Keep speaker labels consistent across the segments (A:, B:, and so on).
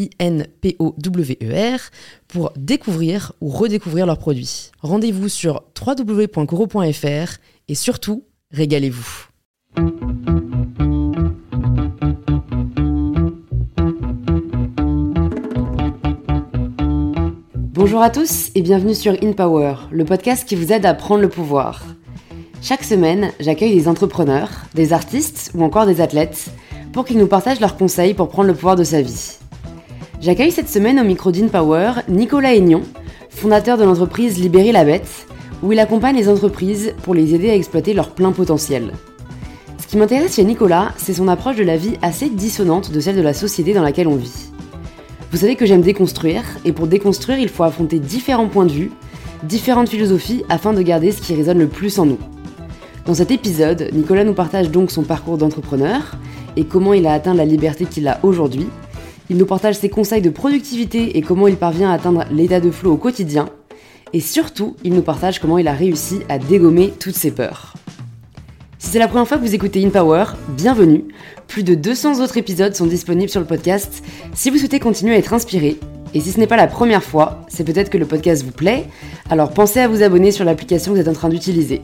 A: I-N-P-O-W-E-R, pour découvrir ou redécouvrir leurs produits. Rendez-vous sur www.coro.fr et surtout, régalez-vous. Bonjour à tous et bienvenue sur InPower, le podcast qui vous aide à prendre le pouvoir. Chaque semaine, j'accueille des entrepreneurs, des artistes ou encore des athlètes pour qu'ils nous partagent leurs conseils pour prendre le pouvoir de sa vie. J'accueille cette semaine au micro d'InPower Nicolas Aignon, fondateur de l'entreprise Libérer la Bête, où il accompagne les entreprises pour les aider à exploiter leur plein potentiel. Ce qui m'intéresse chez Nicolas, c'est son approche de la vie assez dissonante de celle de la société dans laquelle on vit. Vous savez que j'aime déconstruire, et pour déconstruire, il faut affronter différents points de vue, différentes philosophies afin de garder ce qui résonne le plus en nous. Dans cet épisode, Nicolas nous partage donc son parcours d'entrepreneur et comment il a atteint la liberté qu'il a aujourd'hui, il nous partage ses conseils de productivité et comment il parvient à atteindre l'état de flow au quotidien. Et surtout, il nous partage comment il a réussi à dégommer toutes ses peurs. Si c'est la première fois que vous écoutez InPower, bienvenue. Plus de 200 autres épisodes sont disponibles sur le podcast si vous souhaitez continuer à être inspiré. Et si ce n'est pas la première fois, c'est peut-être que le podcast vous plaît, alors pensez à vous abonner sur l'application que vous êtes en train d'utiliser.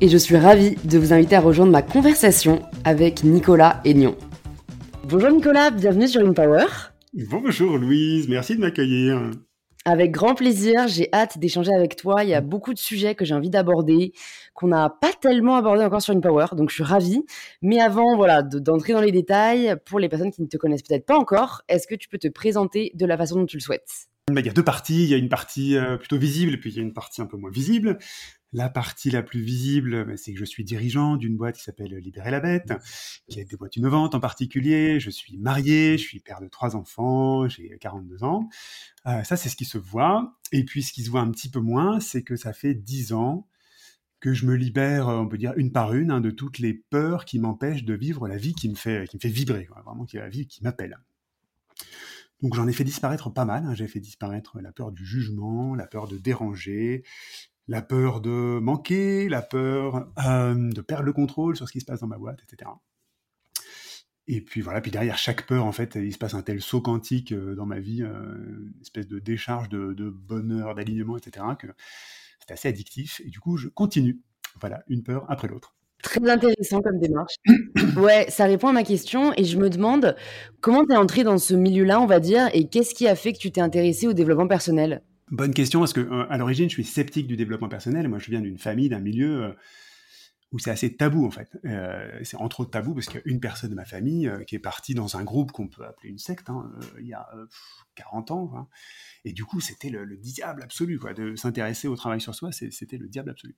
A: Et je suis ravie de vous inviter à rejoindre ma conversation avec Nicolas Aignon. Bonjour Nicolas, bienvenue sur InPower.
B: Bonjour Louise, merci de m'accueillir.
A: Avec grand plaisir, j'ai hâte d'échanger avec toi. Il y a beaucoup de sujets que j'ai envie d'aborder, qu'on n'a pas tellement abordé encore sur InPower, donc je suis ravie. Mais avant voilà, d'entrer dans les détails, pour les personnes qui ne te connaissent peut-être pas encore, est-ce que tu peux te présenter de la façon dont tu le souhaites?
B: Il y a deux parties. Il y a une partie euh, plutôt visible et puis il y a une partie un peu moins visible. La partie la plus visible, c'est que je suis dirigeant d'une boîte qui s'appelle Libérer la Bête, qui a des boîtes innovantes en particulier. Je suis marié, je suis père de trois enfants, j'ai 42 ans. Euh, ça, c'est ce qui se voit. Et puis, ce qui se voit un petit peu moins, c'est que ça fait 10 ans que je me libère, on peut dire une par une, hein, de toutes les peurs qui m'empêchent de vivre la vie qui me fait, qui me fait vibrer, vraiment qui est la vie qui m'appelle. Donc j'en ai fait disparaître pas mal. Hein. J'ai fait disparaître la peur du jugement, la peur de déranger, la peur de manquer, la peur euh, de perdre le contrôle sur ce qui se passe dans ma boîte, etc. Et puis voilà, puis derrière chaque peur, en fait, il se passe un tel saut quantique euh, dans ma vie, euh, une espèce de décharge de, bonheur, d'alignement, etc., que c'est assez addictif. Et du coup, je continue. Voilà, une peur après l'autre.
A: Très intéressant comme démarche. Ouais, ça répond à ma question et je me demande comment tu es entré dans ce milieu-là, on va dire, et qu'est-ce qui a fait que tu t'es intéressé au développement personnel?
B: Bonne question, parce que euh, à l'origine, je suis sceptique du développement personnel. Moi, je viens d'une famille, d'un milieu euh, où c'est assez tabou, en fait. Euh, c'est entre autres tabou parce qu'il y a une personne de ma famille qui est partie dans un groupe qu'on peut appeler une secte, hein, il y a 40 ans. Et du coup, c'était le, diable absolu, quoi. De s'intéresser au travail sur soi, c'était le diable absolu.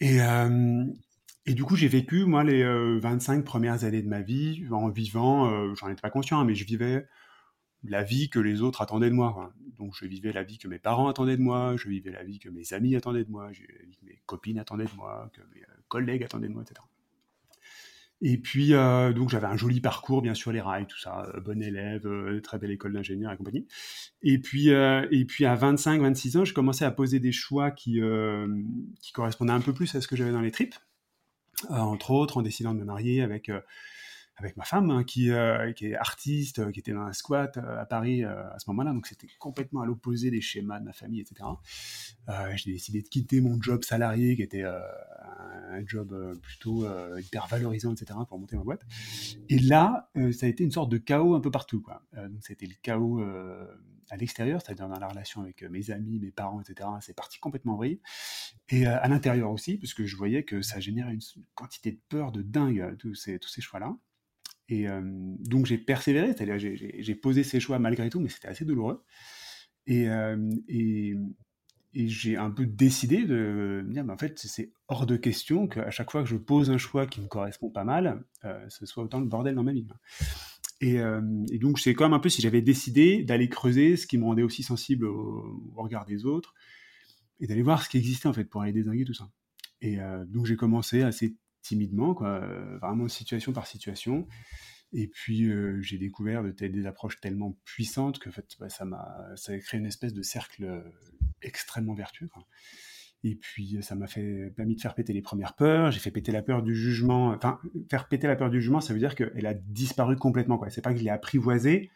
B: Et, et du coup, j'ai vécu, moi, les 25 premières années de ma vie en vivant, j'en étais pas conscient, hein, mais je vivais la vie que les autres attendaient de moi. Donc je vivais la vie que mes parents attendaient de moi, je vivais la vie que mes amis attendaient de moi, je vivais que mes copines attendaient de moi, que mes euh, collègues attendaient de moi, etc. Et puis, euh, donc j'avais un joli parcours, bien sûr, les rails, tout ça, euh, bon élève, très belle école d'ingénieur et compagnie. Et puis, et puis à 25-26 ans, je commençais à poser des choix qui, qui correspondaient un peu plus à ce que j'avais dans les tripes. entre autres, en décidant de me marier avec avec ma femme hein, qui, euh, qui, est artiste, euh, qui était dans un squat euh, à Paris à ce moment-là, donc c'était complètement à l'opposé des schémas de ma famille, etc. j'ai décidé de quitter mon job salarié qui était un job plutôt hyper valorisant, etc., pour monter ma boîte. Et là, ça a été une sorte de chaos un peu partout. Quoi. donc, c'était le chaos à l'extérieur, c'est-à-dire dans la relation avec mes amis, mes parents, etc. C'est parti complètement vrille. Et à l'intérieur aussi, parce que je voyais que ça générait une quantité de peur de dingue, tous ces choix-là. Et donc j'ai persévéré, c'est-à-dire j'ai posé ces choix malgré tout, mais c'était assez douloureux. Et, j'ai un peu décidé de me dire, en fait, c'est hors de question qu'à chaque fois que je pose un choix qui me correspond pas mal, ce soit autant de bordel dans ma vie. Et, et donc c'est comme un peu si j'avais décidé d'aller creuser ce qui me rendait aussi sensible au, regard des autres et d'aller voir ce qui existait en fait pour aller désinguer tout ça. Et donc j'ai commencé assez timidement, quoi, vraiment situation par situation. Et puis j'ai découvert de des approches tellement puissantes que en fait, bah, ça m'a ça a créé une espèce de cercle extrêmement vertueux. Et puis ça m'a fait permis de faire péter les premières peurs. J'ai fait péter la peur du jugement. Enfin, faire péter la peur du jugement, ça veut dire qu'elle a disparu complètement. Quoi. C'est pas que je l'ai apprivoisée,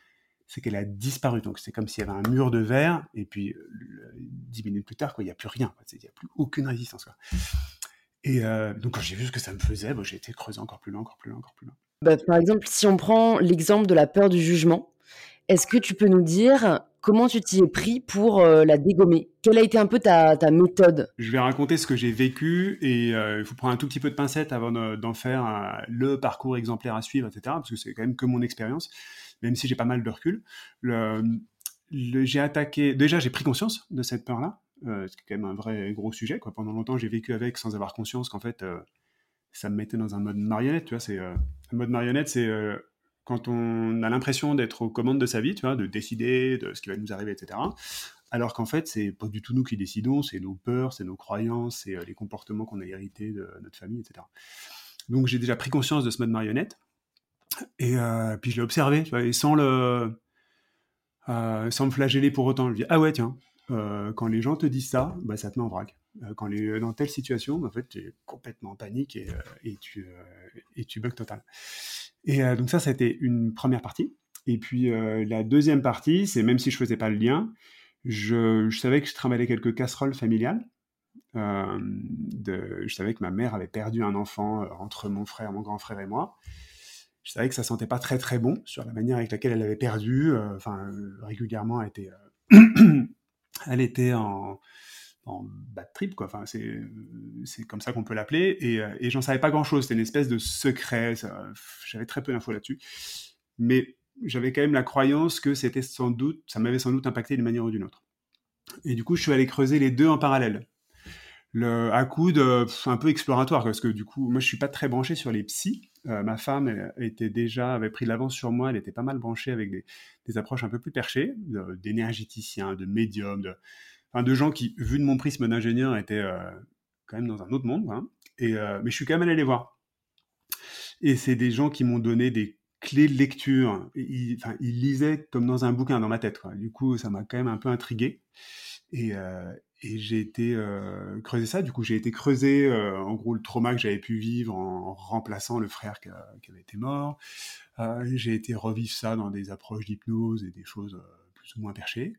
B: c'est qu'elle a disparu. Donc c'est comme s'il y avait un mur de verre et puis dix minutes plus tard, il n'y a plus rien. Il n'y a plus aucune résistance. Et donc quand j'ai vu ce que ça me faisait, bah, j'ai été creusé encore plus loin, encore plus loin, encore plus loin.
C: Bah, par exemple, si on prend l'exemple de la peur du jugement, est-ce que tu peux nous dire comment tu t'y es pris pour euh, la dégommer? Quelle a été un peu ta, méthode?
B: Je vais raconter ce que j'ai vécu et euh, il faut prendre un tout petit peu de pincette avant d'en faire le parcours exemplaire à suivre, etc. Parce que c'est quand même que mon expérience, même si j'ai pas mal de recul. j'ai attaqué. Déjà, j'ai pris conscience de cette peur-là. Euh, c'est quand même un vrai gros sujet. Quoi. Pendant longtemps, j'ai vécu avec sans avoir conscience qu'en fait, ça me mettait dans un mode marionnette. Tu vois, c'est un mode marionnette, c'est quand on a l'impression d'être aux commandes de sa vie, tu vois, de décider de ce qui va nous arriver, etc. Alors qu'en fait, c'est pas du tout nous qui décidons, c'est nos peurs, c'est nos croyances, c'est euh, les comportements qu'on a hérités de notre famille, etc. Donc j'ai déjà pris conscience de ce mode marionnette. Et euh, puis je l'ai observé, et sans le, euh, sans me flageller pour autant. Je dis ah ouais tiens, quand les gens te disent ça, bah, ça te met en vrac. quand les dans telle situation, bah, en fait, tu es complètement en panique et, et tu et tu bugs total. Et euh, donc ça, ça a été une première partie. Et puis euh, la deuxième partie, c'est même si je faisais pas le lien, je, savais que je travaillais quelques casseroles familiales. Euh, je savais que ma mère avait perdu un enfant entre mon frère, mon grand frère et moi. Je savais que ça sentait pas très très bon sur la manière avec laquelle elle avait perdu. Enfin, régulièrement, elle était, elle était en, en bad trip, quoi. Enfin, c'est, c'est comme ça qu'on peut l'appeler. Et, euh, j'en savais pas grand chose. C'était une espèce de secret. j'avais très peu d'infos là-dessus. Mais j'avais quand même la croyance que c'était sans doute, ça m'avait sans doute impacté d'une manière ou d'une autre. Et du coup, je suis allé creuser les deux en parallèle. Le, à coup de, un peu exploratoire, parce que du coup, moi, je suis pas très branché sur les psys. Euh, ma femme était déjà, avait pris l'avance sur moi. Elle était pas mal branchée avec des, approches un peu plus perchées, d'énergéticiens, de médiums, de, gens qui, vu de mon prisme d'ingénieur, étaient euh, quand même dans un autre monde. Hein. Et, euh, mais je suis quand même allé les voir. Et c'est des gens qui m'ont donné des clés de lecture. Ils, lisaient comme dans un bouquin dans ma tête. Du coup, ça m'a quand même un peu intrigué. Et, et j'ai été euh, creuser ça. Du coup, j'ai été creuser en gros le trauma que j'avais pu vivre en, remplaçant le frère qui, avait été mort. j'ai été revivre ça dans des approches d'hypnose et des choses plus ou moins perchées.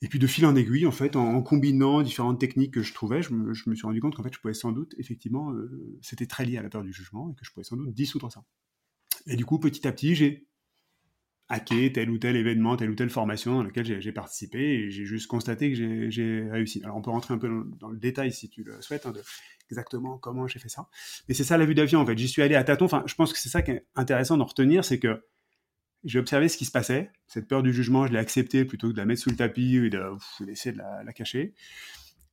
B: Et puis de fil en aiguille, en fait, en, combinant différentes techniques que je trouvais, je me, suis rendu compte qu'en fait, je pouvais sans doute, effectivement, euh, c'était très lié à la peur du jugement et que je pouvais sans doute dissoudre ça. Et du coup, petit à petit, j'ai hacké tel ou tel événement, telle ou telle formation dans laquelle j'ai participé et j'ai juste constaté que j'ai réussi. Alors, on peut rentrer un peu dans, le détail si tu le souhaites, hein, de exactement comment j'ai fait ça. Mais c'est ça la vue d'avion, en fait. J'y suis allé à tâtons. Enfin, je pense que c'est ça qui est intéressant d'en retenir, c'est que j'ai observé ce qui se passait. Cette peur du jugement, je l'ai acceptée plutôt que de la mettre sous le tapis et d'essayer de, la, cacher.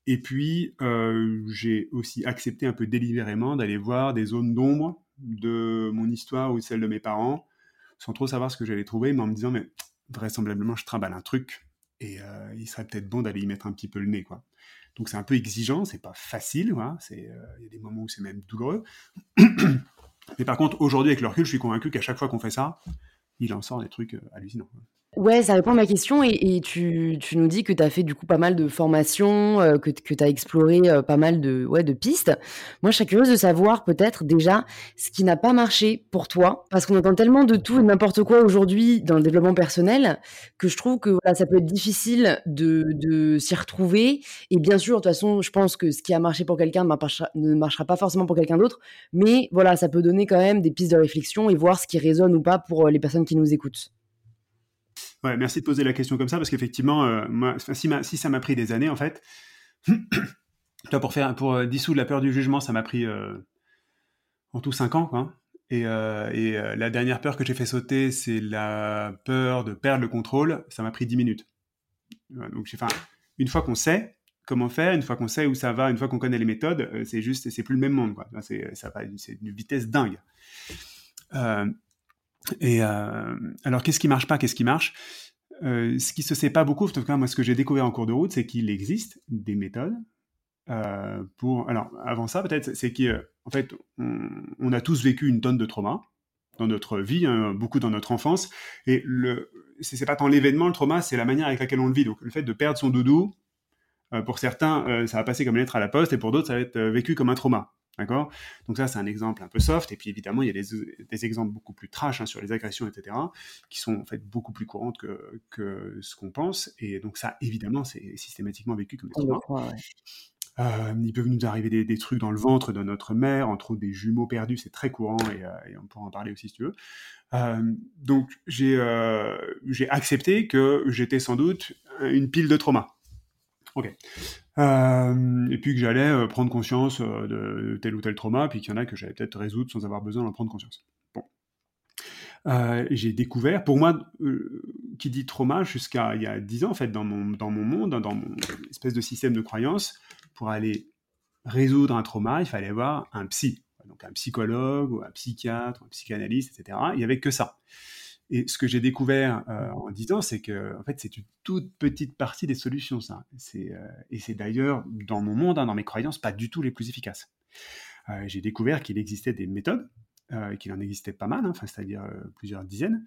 B: Et puis, euh, j'ai aussi accepté un peu délibérément d'aller voir des zones d'ombre de mon histoire ou celle de mes parents, sans trop savoir ce que j'allais trouver, mais en me disant, mais vraisemblablement, je trimballe un truc, et euh, il serait peut-être bon d'aller y mettre un petit peu le nez, quoi. Donc c'est un peu exigeant, c'est pas facile, euh, il y a des moments où c'est même douloureux. mais par contre, aujourd'hui, avec le recul, je suis convaincu qu'à chaque fois qu'on fait ça, il en sort des trucs euh, hallucinants.
C: Ouais, ça répond à ma question et, tu, nous dis que tu as fait du coup pas mal de formations, euh, que, tu as exploré euh, pas mal de, ouais, de pistes. Moi, je serais curieuse de savoir peut-être déjà ce qui n'a pas marché pour toi, parce qu'on entend tellement de tout et n'importe quoi aujourd'hui dans le développement personnel que je trouve que voilà, ça peut être difficile de, de s'y retrouver. Et bien sûr, de toute façon, je pense que ce qui a marché pour quelqu'un ne marchera pas forcément pour quelqu'un d'autre, mais voilà, ça peut donner quand même des pistes de réflexion et voir ce qui résonne ou pas pour euh, les personnes qui nous écoutent
B: merci de poser la question comme ça parce qu'effectivement, euh, si, ça m'a pris des années en fait, pour euh, dissoudre la peur du jugement, ça m'a pris euh, en tout cinq ans, quoi. Et, la dernière peur que j'ai fait sauter, c'est la peur de perdre le contrôle. Ça m'a pris dix minutes. donc, une fois qu'on sait comment faire, une fois qu'on sait où ça va, une fois qu'on connaît les méthodes, c'est juste, c'est plus le même monde, c'est une vitesse dingue. Et euh, alors, qu'est-ce qui marche pas, qu'est-ce qui marche? Euh, Ce qui se sait pas beaucoup, en tout cas, moi, ce que j'ai découvert en cours de route, c'est qu'il existe des méthodes euh, pour. Alors, avant ça, peut-être, c'est qu'en fait, on, a tous vécu une tonne de trauma dans notre vie, hein, beaucoup dans notre enfance, et le, c'est pas tant l'événement, le trauma, c'est la manière avec laquelle on le vit. Donc, le fait de perdre son doudou, pour certains, ça va passer comme une lettre à la poste, et pour d'autres, ça va être vécu comme un trauma. D'accord? Donc ça, c'est un exemple un peu soft. Et puis évidemment, il y a des, exemples beaucoup plus trash hein, sur les agressions, etc., qui sont en fait beaucoup plus courantes que, que ce qu'on pense. Et donc ça, évidemment, c'est systématiquement vécu comme des traumas. Euh, il peut nous arriver des, trucs dans le ventre de notre mère, entre autres des jumeaux perdus, c'est très courant et, euh, on pourra en parler aussi si tu veux. Euh, donc j'ai accepté que j'étais sans doute une pile de traumas. Ok. Euh, et puis que j'allais euh, prendre conscience euh, de tel ou tel trauma, puis qu'il y en a que j'allais peut-être résoudre sans avoir besoin d'en prendre conscience. Bon. j'ai découvert, pour moi, qui dit trauma jusqu'à il y a dix ans, en fait, dans mon, dans mon monde, dans mon espèce de système de croyance, pour aller résoudre un trauma, il fallait avoir un psy. Donc un psychologue, ou un psychiatre, un psychanalyste, etc. Il n'y avait que ça. Et ce que j'ai découvert euh, en disant, c'est que en fait, c'est une toute petite partie des solutions, ça. C'est, euh, et c'est d'ailleurs dans mon monde, hein, dans mes croyances, pas du tout les plus efficaces. Euh, j'ai découvert qu'il existait des méthodes, qu'il en existait pas mal, hein, enfin, c'est-à-dire plusieurs dizaines,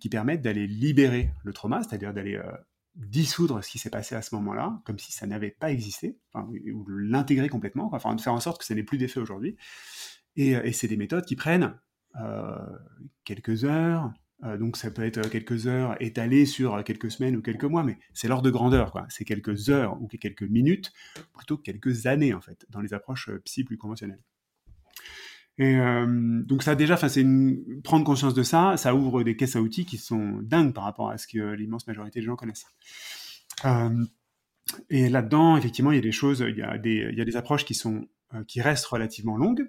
B: qui permettent d'aller libérer le trauma, c'est-à-dire d'aller dissoudre ce qui s'est passé à ce moment-là, comme si ça n'avait pas existé, ou l'intégrer complètement, enfin, de faire en sorte que ça n'ait plus d'effet aujourd'hui. Et, c'est des méthodes qui prennent quelques heures, euh, donc ça peut être quelques heures étalées sur quelques semaines ou quelques mois, mais c'est l'ordre de grandeur, quoi. C'est quelques heures ou quelques minutes plutôt que quelques années en fait dans les approches euh, psy plus conventionnelles. Et euh, donc ça déjà, c'est prendre conscience de ça, ça ouvre des caisses à outils qui sont dingues par rapport à ce que l'immense majorité des gens connaissent. et là-dedans, effectivement, il y a des choses, il y y a des approches qui sont qui restent relativement longues.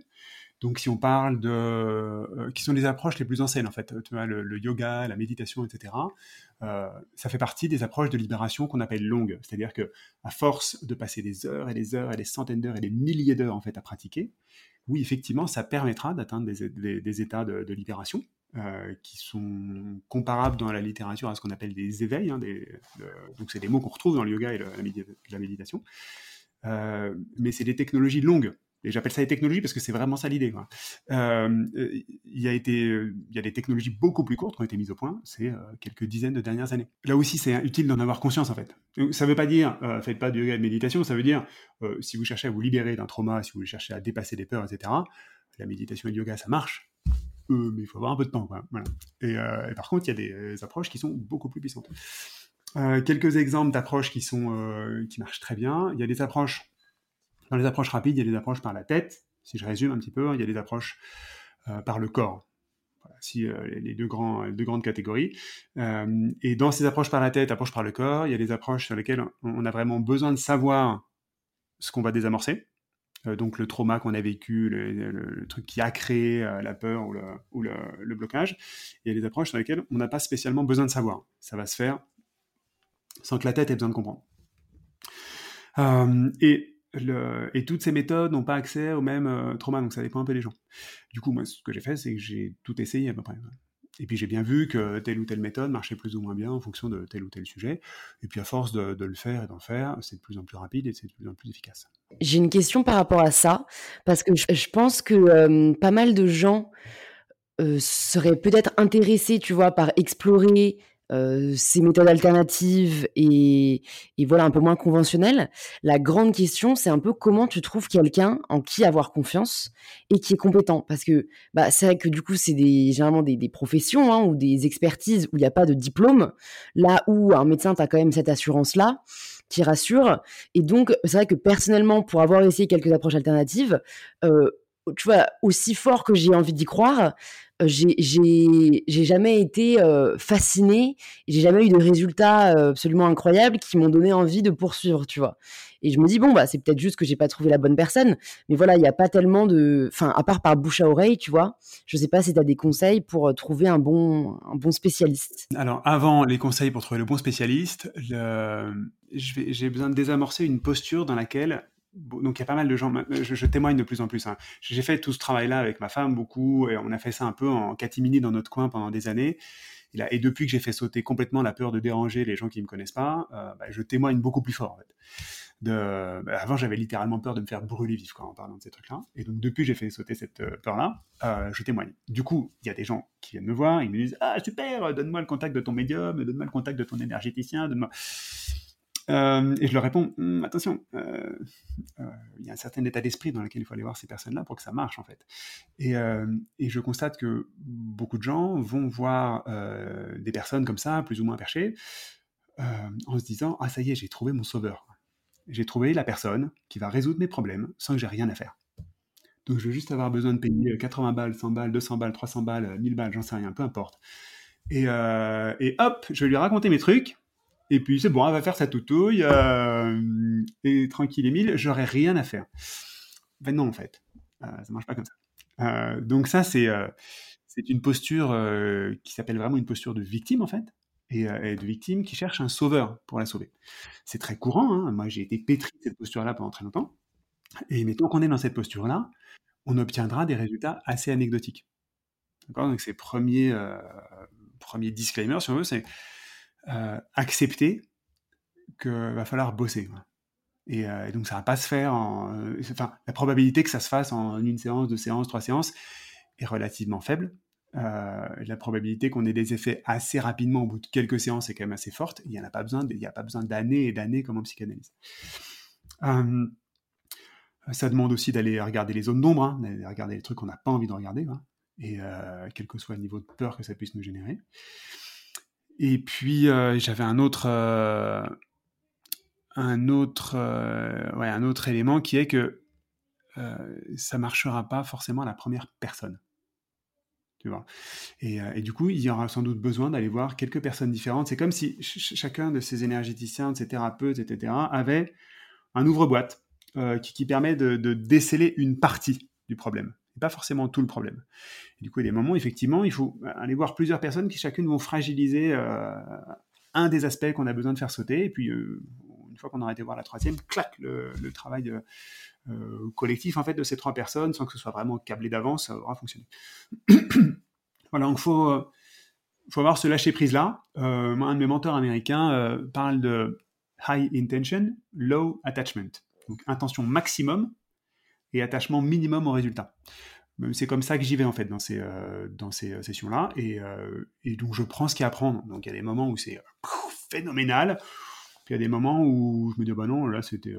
B: Donc, si on parle de, euh, qui sont les approches les plus anciennes en fait, le, yoga, la méditation, etc. Euh, ça fait partie des approches de libération qu'on appelle longues. C'est-à-dire que, à force de passer des heures et des heures et des centaines d'heures et des milliers d'heures en fait à pratiquer, oui, effectivement, ça permettra d'atteindre des, états de, libération euh, qui sont comparables dans la littérature à ce qu'on appelle des éveils. Hein, donc, c'est des mots qu'on retrouve dans le yoga et la, méditation. mais c'est des technologies longues. Et j'appelle ça les technologies parce que c'est vraiment ça l'idée. Euh, il y a y a des technologies beaucoup plus courtes qui ont été mises au point ces euh, quelques dizaines de dernières années. Là aussi, c'est utile d'en avoir conscience en fait. Ça ne veut pas dire euh, faites pas de yoga et de méditation. Ça veut dire euh, si vous cherchez à vous libérer d'un trauma, si vous cherchez à dépasser des peurs, etc. La méditation et le yoga, ça marche. mais il faut avoir un peu de temps. Et, et, par contre, il y a des approches qui sont beaucoup plus puissantes. quelques exemples d'approches qui sont qui marchent très bien. Il y a des approches dans les approches rapides, il y a des approches par la tête, si je résume un petit peu, il y a des approches euh, par le corps. Voilà, si euh, les deux, grandes catégories. Euh, et dans ces approches par la tête, approches par le corps, il y a des approches sur lesquelles on a vraiment besoin de savoir ce qu'on va désamorcer. donc le trauma qu'on a vécu, le, truc qui a créé la peur ou, le, blocage. Il y a des approches sur lesquelles on n'a pas spécialement besoin de savoir. Ça va se faire sans que la tête ait besoin de comprendre. et et toutes ces méthodes n'ont pas accès au même euh, trauma, donc ça dépend un peu des gens. Du coup, moi, ce que j'ai fait, c'est que j'ai tout essayé à peu près. Et puis j'ai bien vu que telle ou telle méthode marchait plus ou moins bien en fonction de tel ou tel sujet. Et puis à force de, le faire et d'en faire, c'est de plus en plus rapide et c'est de plus en plus efficace.
C: J'ai une question par rapport à ça, parce que je, pense que pas mal de gens euh, seraient peut-être intéressés, tu vois, par explorer ces méthodes alternatives et, voilà un peu moins conventionnelles. La grande question, c'est un peu comment tu trouves quelqu'un en qui avoir confiance et qui est compétent. Parce que bah, c'est vrai que du coup, c'est des, généralement des, des professions hein, ou des expertises où il n'y a pas de diplôme, là où un médecin, tu as quand même cette assurance-là qui rassure. Et donc, c'est vrai que personnellement, pour avoir essayé quelques approches alternatives, euh, tu vois, aussi fort que j'ai envie d'y croire, euh, j'ai jamais été euh, fascinée, j'ai jamais eu de résultats euh, absolument incroyables qui m'ont donné envie de poursuivre, tu vois. Et je me dis bon bah c'est peut-être juste que j'ai pas trouvé la bonne personne, mais voilà il n'y a pas tellement de, enfin à part par bouche à oreille, tu vois. Je sais pas si tu as des conseils pour trouver un bon un bon spécialiste.
B: Alors avant les conseils pour trouver le bon spécialiste, j'ai besoin de désamorcer une posture dans laquelle donc il y a pas mal de gens, je, témoigne de plus en plus. Hein. J'ai fait tout ce travail-là avec ma femme beaucoup, et on a fait ça un peu en catimini dans notre coin pendant des années. Et, depuis que j'ai fait sauter complètement la peur de déranger les gens qui ne me connaissent pas, euh, bah, je témoigne beaucoup plus fort. De, bah, avant, j'avais littéralement peur de me faire brûler vif en parlant de ces trucs-là. Et donc depuis que j'ai fait sauter cette euh, peur-là, euh, je témoigne. Du coup, il y a des gens qui viennent me voir, ils me disent Ah super, donne-moi le contact de ton médium, donne-moi le contact de ton énergéticien, donne-moi. Euh, et je leur réponds, hum, attention, euh, euh, il y a un certain état d'esprit dans lequel il faut aller voir ces personnes-là pour que ça marche en fait. Et, je constate que beaucoup de gens vont voir des personnes comme ça, plus ou moins perchées, en se disant, ah ça y est, j'ai trouvé mon sauveur. J'ai trouvé la personne qui va résoudre mes problèmes sans que j'ai rien à faire. Donc je vais juste avoir besoin de payer 80 balles, 100 balles, 200 balles, 300 balles, 1000 balles, j'en sais rien, peu importe. Et, et hop, je vais lui raconter mes trucs et puis c'est bon, elle va faire sa toutouille, euh, et tranquille Emile, j'aurais rien à faire. Ben non, en fait, euh, ça marche pas comme ça. Euh, donc ça, c'est c'est une posture qui s'appelle vraiment une posture de victime, en fait, et, de victime qui cherche un sauveur pour la sauver. C'est très courant, hein. moi j'ai été pétri de cette posture-là pendant très longtemps, et mettons qu'on est dans cette posture-là, on obtiendra des résultats assez anecdotiques. D'accord? Donc ces premiers, premiers disclaimers, si on veut, c'est euh, accepter qu'il va falloir bosser. Euh, et, donc ça va pas se faire en... Euh, enfin, la probabilité que ça se fasse en une séance, deux séances, trois séances est relativement faible. la probabilité qu'on ait des effets assez rapidement au bout de quelques séances est quand même assez forte. Il n'y a pas besoin, a pas besoin d'années et d'années comme en psychanalyse. ça demande aussi d'aller regarder les zones d'ombre, hein, d'aller regarder les trucs qu'on n'a pas envie de regarder, et quel que soit le niveau de peur que ça puisse nous générer. Et puis euh, j'avais un autre, euh, un autre, euh, ouais, un autre élément qui est que ça marchera pas forcément à la première personne. Tu vois. Et, du coup, il y aura sans doute besoin d'aller voir quelques personnes différentes. C'est comme si chacun de ces énergéticiens, de ces thérapeutes, etc., avait un ouvre-boîte qui, permet de, déceler une partie du problème pas forcément tout le problème. Du coup, il y a des moments, effectivement, il faut aller voir plusieurs personnes qui chacune vont fragiliser euh, un des aspects qu'on a besoin de faire sauter. Et puis, euh, une fois qu'on aura été voir la troisième, clac, le, travail euh, collectif en fait de ces trois personnes, sans que ce soit vraiment câblé d'avance, ça aura fonctionné. voilà, donc faut faut avoir ce lâcher prise là. un de mes mentors américains parle de high intention, low attachment. Donc intention maximum, et attachement minimum au résultat. C'est comme ça que j'y vais en fait dans ces, euh, ces euh, sessions-là. Et, euh, donc je prends ce qu'il y a à prendre. Donc il y a des moments où c'est phénoménal. Puis il y a des moments où je me dis, bah non, là c'était.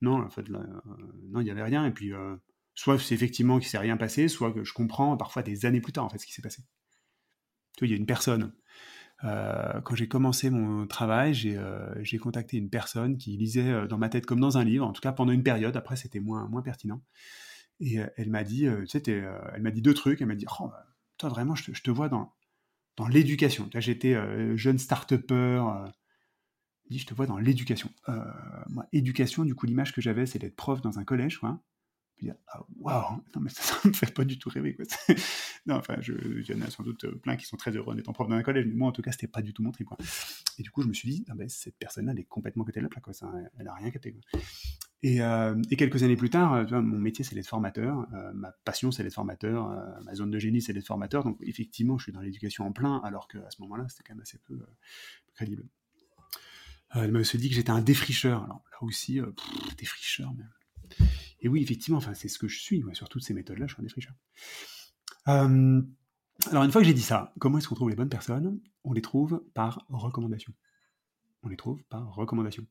B: non, en fait, là, non, il n'y avait rien. Et puis, soit c'est effectivement qu'il ne s'est rien passé, soit que je comprends parfois des années plus tard en fait ce qui s'est passé. Tu vois, il y a une personne euh, quand j'ai commencé mon travail, j'ai euh, contacté une personne qui lisait euh, dans ma tête comme dans un livre, en tout cas pendant une période. Après, c'était moins, moins pertinent. Et elle m'a dit, tu sais, elle m'a dit deux trucs. Elle m'a dit, oh, toi vraiment, je te, vois dans, dans l'éducation. J'étais jeune start-upper. dit, je te vois dans l'éducation. moi, éducation, du coup, l'image que j'avais, c'est d'être prof dans un collège, quoi. Puis, ah, waouh, non, mais ça, ne me fait pas du tout rêver. Quoi. non, enfin, il y en a sans doute euh, plein qui sont très heureux en étant prof dans un collège, mais moi, en tout cas, c'était pas du tout mon. Quoi. Et du coup, je me suis dit, ah ben, cette personne-là, elle est complètement côté de la plaque. Quoi. Elle a rien capté. Euh, et, quelques années plus tard, euh, mon métier, c'est d'être formateur. ma passion, c'est d'être formateur. ma zone de génie, c'est d'être formateur. Donc, effectivement, je suis dans l'éducation en plein, alors qu'à ce moment-là, c'était quand même assez peu crédible. elle m'a aussi dit que j'étais un défricheur. Alors là aussi, défricheur, mais et oui, effectivement, enfin, c'est ce que je suis. sur toutes ces méthodes-là, je suis un défricheur. Euh, Alors, une fois que j'ai dit ça, comment est-ce qu'on trouve les bonnes personnes? On les trouve par recommandation. On les trouve par recommandation.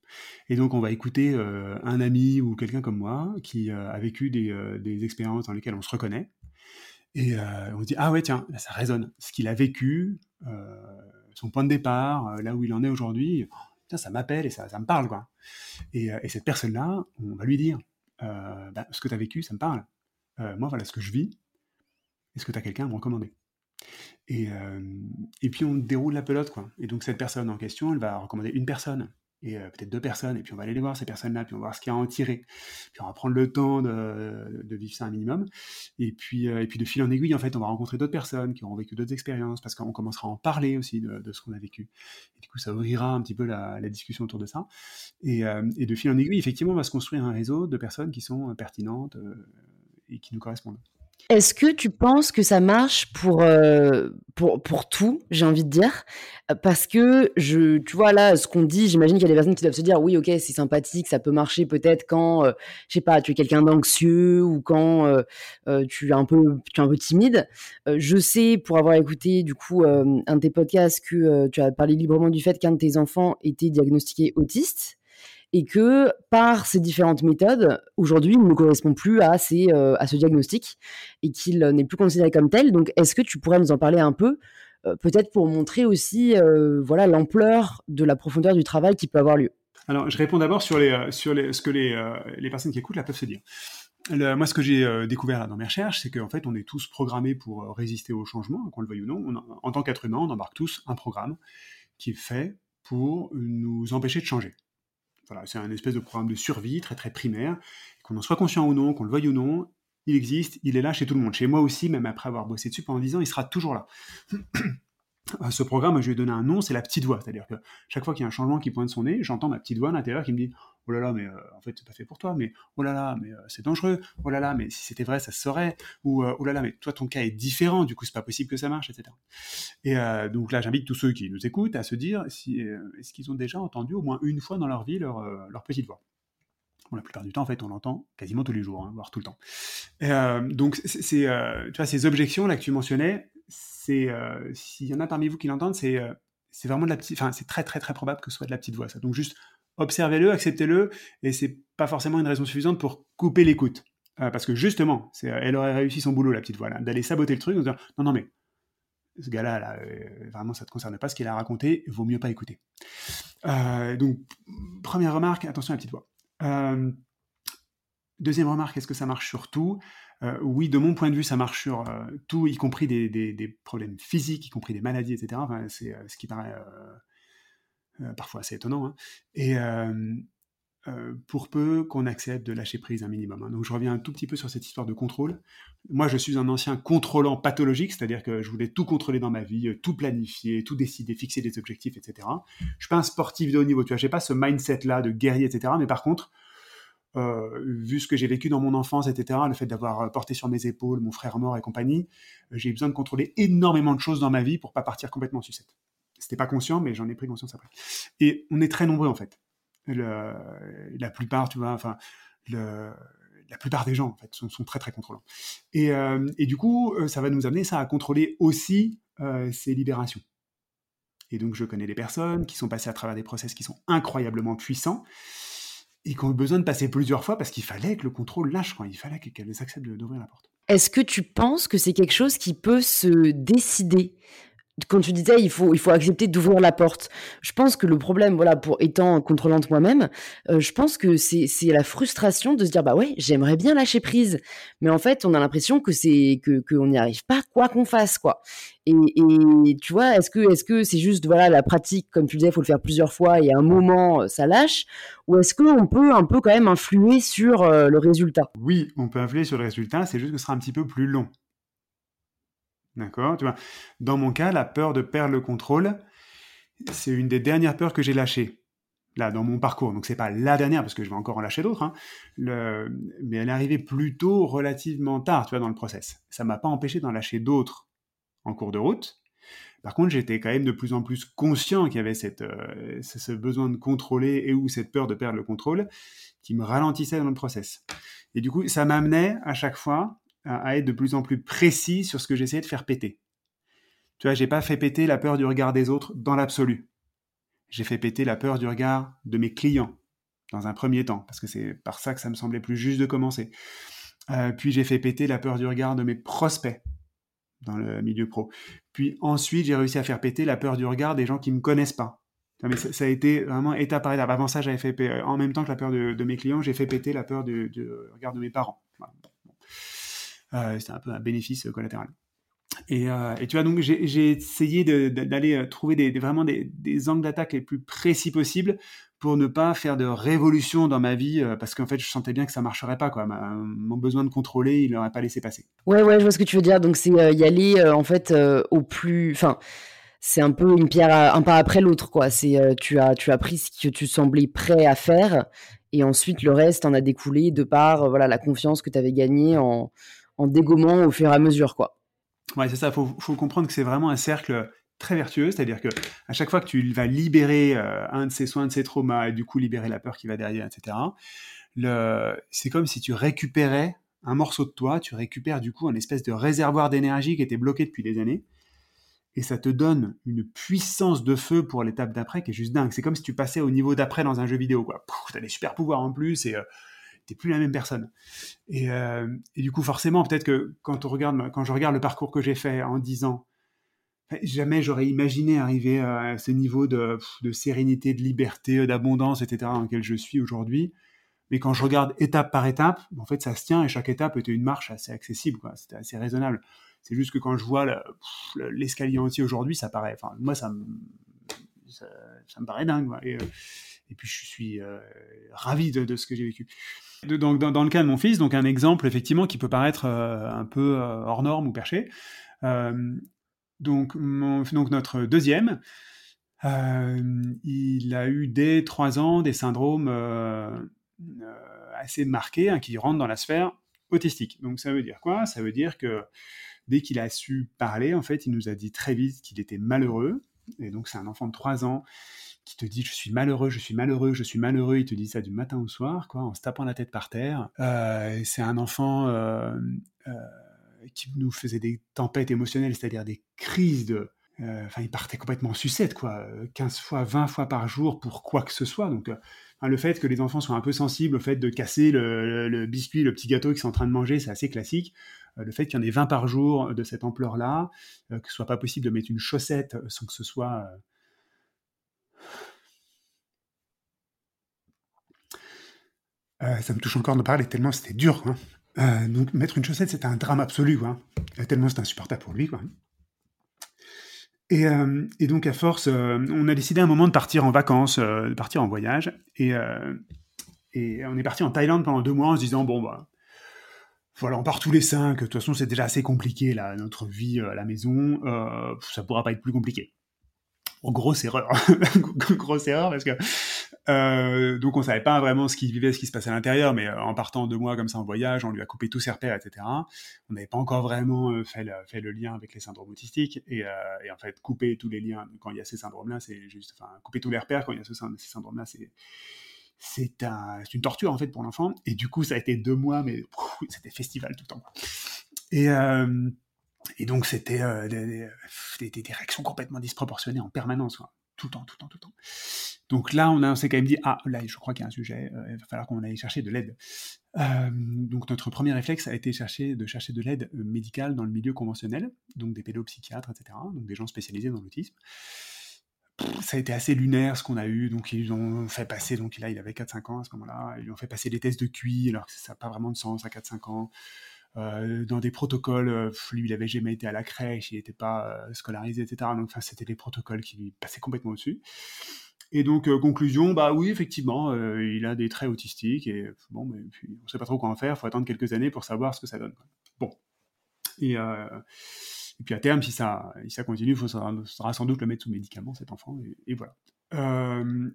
B: Et donc, on va écouter euh, un ami ou quelqu'un comme moi qui euh, a vécu des, euh, des, expériences dans lesquelles on se reconnaît. Et on se dit, ah ouais, tiens, ça résonne. Ce qu'il a vécu, son point de départ, là où il en est aujourd'hui, ça m'appelle et ça, me parle. Quoi. Et cette personne-là, on va lui dire, bah, ce que tu as vécu, ça me parle. moi, voilà ce que je vis. Est-ce que tu as quelqu'un à me recommander et, et, puis on déroule la pelote, quoi. Et donc cette personne en question, elle va recommander une personne, et peut-être deux personnes, et puis on va aller les voir, ces personnes-là, puis on va voir ce qu'il y a à en tirer. Puis on va prendre le temps de, vivre ça un minimum. Et puis, et puis de fil en aiguille, en fait, on va rencontrer d'autres personnes qui auront vécu d'autres expériences, parce qu'on commencera à en parler aussi de, ce qu'on a vécu. Et du coup, ça ouvrira un petit peu la, discussion autour de ça. Et, et, de fil en aiguille, effectivement, on va se construire un réseau de personnes qui sont pertinentes et qui nous correspondent.
C: Est-ce que tu penses que ça marche pour, euh, pour, pour tout, j'ai envie de dire? Parce que, je, tu vois, là, ce qu'on dit, j'imagine qu'il y a des personnes qui doivent se dire, oui, ok, c'est sympathique, ça peut marcher peut-être quand, euh, je sais pas, tu es quelqu'un d'anxieux ou quand euh, tu, es un peu, tu es un peu timide. je sais, pour avoir écouté, du coup, un de tes podcasts, que tu as parlé librement du fait qu'un de tes enfants était diagnostiqué autiste et que par ces différentes méthodes, aujourd'hui, il ne correspond plus à, euh, à ce diagnostic et qu'il n'est plus considéré comme tel. Donc, est-ce que tu pourrais nous en parler un peu, euh, peut-être pour montrer aussi euh, voilà l'ampleur de la profondeur du travail qui peut avoir lieu?
B: Alors, je réponds d'abord sur, les, ce que les, les personnes qui écoutent là peuvent se dire. moi, ce que j'ai découvert là, dans mes recherches, c'est qu'en fait, on est tous programmés pour résister au changement, qu'on le veuille ou non. en tant qu'être humain, on embarque tous un programme qui est fait pour nous empêcher de changer. Voilà, c'est un espèce de programme de survie très très primaire, qu'on en soit conscient ou non, qu'on le veuille ou non, il existe, il est là chez tout le monde. Chez moi aussi, même après avoir bossé dessus pendant 10 ans, il sera toujours là. ce programme, je lui ai donné un nom, c'est la petite voix. C'est-à-dire que chaque fois qu'il y a un changement qui pointe son nez, j'entends ma petite voix à l'intérieur qui me dit Oh là là, mais euh, en fait, c'est pas fait pour toi, mais oh là là, mais euh, c'est dangereux, oh là là, mais si c'était vrai, ça se saurait, ou euh, oh là là, mais toi, ton cas est différent, du coup, c'est pas possible que ça marche, etc. Et donc là, j'invite tous ceux qui nous écoutent à se dire si, est-ce qu'ils ont déjà entendu au moins une fois dans leur vie leur, leur petite voix la plupart du temps, en fait, on l'entend quasiment tous les jours, hein, voire tout le temps. donc, c'est, tu vois, ces objections là que tu mentionnais, c'est s'il y en a parmi vous qui l'entendent, c'est c'est vraiment de la petite, enfin c'est très très très probable que ce soit de la petite voix. Ça. Donc juste observez-le, acceptez-le, et c'est pas forcément une raison suffisante pour couper l'écoute, euh, parce que justement, elle aurait réussi son boulot la petite voix, d'aller saboter le truc, en disant non non mais ce gars-là, là, vraiment, ça ne te concerne pas ce qu'il a raconté, vaut mieux pas écouter. donc, première remarque, attention à la petite voix. deuxième remarque, est-ce que ça marche sur tout? Euh, oui, de mon point de vue, ça marche sur euh, tout, y compris des, problèmes physiques, y compris des maladies, etc. c'est euh, ce qui paraît parfois assez étonnant. Hein. Et pour peu qu'on accepte de lâcher prise un minimum. Hein. Donc je reviens un tout petit peu sur cette histoire de contrôle. Moi, je suis un ancien contrôlant pathologique, c'est-à-dire que je voulais tout contrôler dans ma vie, tout planifier, tout décider, fixer des objectifs, etc. Je suis pas un sportif de haut niveau, tu vois, j'ai pas ce mindset-là de guerrier, etc. Mais par contre, euh, vu ce que j'ai vécu dans mon enfance, etc., le fait d'avoir euh, porté sur mes épaules mon frère mort et compagnie, euh, j'ai besoin de contrôler énormément de choses dans ma vie pour pas partir complètement en sucette. C'était pas conscient, mais j'en ai pris conscience après. Et on est très nombreux en fait. la plupart, tu vois, enfin, la plupart des gens en fait sont, très très contrôlants. Et, et, du coup, ça va nous amener ça à contrôler aussi ces libérations. Et donc, je connais des personnes qui sont passées à travers des process qui sont incroyablement puissants et qui ont besoin de passer plusieurs fois parce qu'il fallait que le contrôle lâche, quand il fallait qu'elles acceptent d'ouvrir la porte.
C: Est-ce que tu penses que c'est quelque chose qui peut se décider? Quand tu disais il faut il faut accepter d'ouvrir la porte. Je pense que le problème voilà pour étant contrôlante moi-même, euh, je pense que c'est c'est la frustration de se dire bah ouais, j'aimerais bien lâcher prise, mais en fait, on a l'impression que c'est que qu'on n'y arrive pas quoi qu'on fasse quoi. Et, et tu vois, est-ce que est-ce que c'est juste voilà la pratique comme tu disais, faut le faire plusieurs fois et à un moment ça lâche ou est-ce qu'on peut un peu quand même influer sur euh, le résultat?
B: Oui, on peut influer sur le résultat, c'est juste que ce sera un petit peu plus long. D'accord Tu vois, dans mon cas, la peur de perdre le contrôle, c'est une des dernières peurs que j'ai lâchées. Là, dans mon parcours. Donc, c'est pas la dernière, parce que je vais encore en lâcher d'autres. Hein. Mais elle est arrivée plutôt relativement tard, tu vois, dans le process. Ça m'a pas empêché d'en lâcher d'autres en cours de route. Par contre, j'étais quand même de plus en plus conscient qu'il y avait cette, euh, ce besoin de contrôler et ou cette peur de perdre le contrôle qui me ralentissait dans le process. Et du coup, ça m'amenait à chaque fois à, être de plus en plus précis sur ce que j'essayais de faire péter. Tu vois, j'ai pas fait péter la peur du regard des autres dans l'absolu. J'ai fait péter la peur du regard de mes clients dans un premier temps, parce que c'est par ça que ça me semblait plus juste de commencer. Euh, puis j'ai fait péter la peur du regard de mes prospects dans le milieu pro. Puis ensuite, j'ai réussi à faire péter la peur du regard des gens qui me connaissent pas. Mais ça, a été vraiment étape par étape. Avant ça, j'avais fait en même temps que la peur de, mes clients, j'ai fait péter la peur du, regard de mes parents. C'était un peu un bénéfice collatéral. Et, euh, et, tu vois, donc j'ai essayé d'aller euh, trouver des, vraiment des, des angles d'attaque les plus précis possibles pour ne pas faire de révolution dans ma vie, euh, parce qu'en fait, je sentais bien que ça marcherait pas. Quoi. mon besoin de contrôler, il n'aurait pas laissé passer.
C: Ouais, ouais, je vois ce que tu veux dire. Donc, c'est y aller, en fait, au plus... Enfin, c'est un peu une pierre, un pas après l'autre, quoi. C'est tu as, tu as pris ce que tu semblais prêt à faire, et ensuite, le reste en a découlé de par voilà, la confiance que tu avais gagnée en, en dégommant au fur et à mesure, quoi.
B: Ouais, c'est ça. Il faut, comprendre que c'est vraiment un cercle très vertueux, c'est-à-dire que à chaque fois que tu vas libérer euh, un de ces soins, de ces traumas, et du coup libérer la peur qui va derrière, etc., c'est comme si tu récupérais un morceau de toi, tu récupères du coup un espèce de réservoir d'énergie qui était bloqué depuis des années, et ça te donne une puissance de feu pour l'étape d'après qui est juste dingue. C'est comme si tu passais au niveau d'après dans un jeu vidéo, quoi. T'as des super pouvoirs en plus, et euh, t'es plus la même personne. Euh, et, du coup, forcément, peut-être que quand, on regarde, quand je regarde le parcours que j'ai fait en 10 ans, jamais j'aurais imaginé arriver à ce niveau de, sérénité, de liberté, d'abondance, etc., dans lequel je suis aujourd'hui. Mais quand je regarde étape par étape, en fait, ça se tient et chaque étape était une marche assez accessible, quoi. C'était assez raisonnable. C'est juste que quand je vois l'escalier entier aujourd'hui, ça paraît, enfin, moi, ça me, ça, me paraît dingue. Et, euh, et, puis, je suis euh, ravi de, de, ce que j'ai vécu. Dans, le cas de mon fils, donc un exemple effectivement qui peut paraître euh, un peu euh, hors norme ou perché. Euh, donc, notre deuxième, il a eu dès trois ans des syndromes assez marqués hein, qui rentrent dans la sphère autistique. Donc ça veut dire quoi? Ça veut dire que dès qu'il a su parler, en fait, il nous a dit très vite qu'il était malheureux. Et donc c'est un enfant de trois ans qui te dit je suis malheureux, je suis malheureux, je suis malheureux, il te dit ça du matin au soir, quoi, en se tapant la tête par terre. Euh, c'est un enfant euh, euh, qui nous faisait des tempêtes émotionnelles, c'est-à-dire des crises de... Enfin, il partait complètement en sucette, quoi, 15 fois, 20 fois par jour pour quoi que ce soit. Donc, le fait que les enfants soient un peu sensibles au fait de casser le, biscuit, le petit gâteau qu'ils sont en train de manger, c'est assez classique. le fait qu'il y en ait 20 par jour de cette ampleur-là, que ce soit pas possible de mettre une chaussette sans que ce soit Euh, ça me touche encore de parler tellement c'était dur. Quoi. Euh, donc mettre une chaussette, c'était un drame absolu, quoi. Euh, tellement c'était insupportable pour lui. Quoi. Et, donc à force, on a décidé un moment de partir en vacances, de partir en voyage. Et, on est parti en Thaïlande pendant deux mois en se disant, bon, bah, voilà, on part tous les cinq. De toute façon, c'est déjà assez compliqué, là, notre vie à la maison. ça pourra pas être plus compliqué. Grosse erreur. grosse erreur parce que euh, donc on savait pas vraiment ce qui vivait, ce qui se passait à l'intérieur, mais euh, en partant deux mois comme ça en voyage, on lui a coupé tous ses repères, etc. On n'avait pas encore vraiment euh, fait, le, lien avec les syndromes autistiques et, en fait couper tous les liens quand il y a ces syndromes-là, c'est juste, enfin couper tous les repères quand il y a ce, ces syndromes-là, c'est c'est un, une torture en fait pour l'enfant. Et du coup ça a été deux mois, mais c'était festival tout le temps. Et et donc, c'était euh, des, réactions complètement disproportionnées en permanence, tout le temps, tout le temps, tout le temps. Donc là, on, s'est quand même dit, ah, là, je crois qu'il y a un sujet, euh, il va falloir qu'on aille chercher de l'aide. Euh, donc notre premier réflexe a été de chercher de l'aide médicale dans le milieu conventionnel, donc des pédopsychiatres, etc., donc des gens spécialisés dans l'autisme. Ça a été assez lunaire ce qu'on a eu, donc ils ont fait passer, donc là il avait 4-5 ans à ce moment-là, ils ont fait passer des tests de QI alors que ça n'a pas vraiment de sens à 4-5 ans. Euh, dans des protocoles. Euh, lui, il n'avait jamais été à la crèche, il n'était pas euh, scolarisé, etc. Donc, c'était des protocoles qui lui passaient complètement au-dessus. Et donc, conclusion, bah oui, effectivement, il a des traits autistiques et bon, mais puis, on ne sait pas trop quoi en faire, il faut attendre quelques années pour savoir ce que ça donne. Bon. Et, puis à terme, si ça, si ça continue, il faudra, sans doute le mettre sous médicament, cet enfant, et, voilà.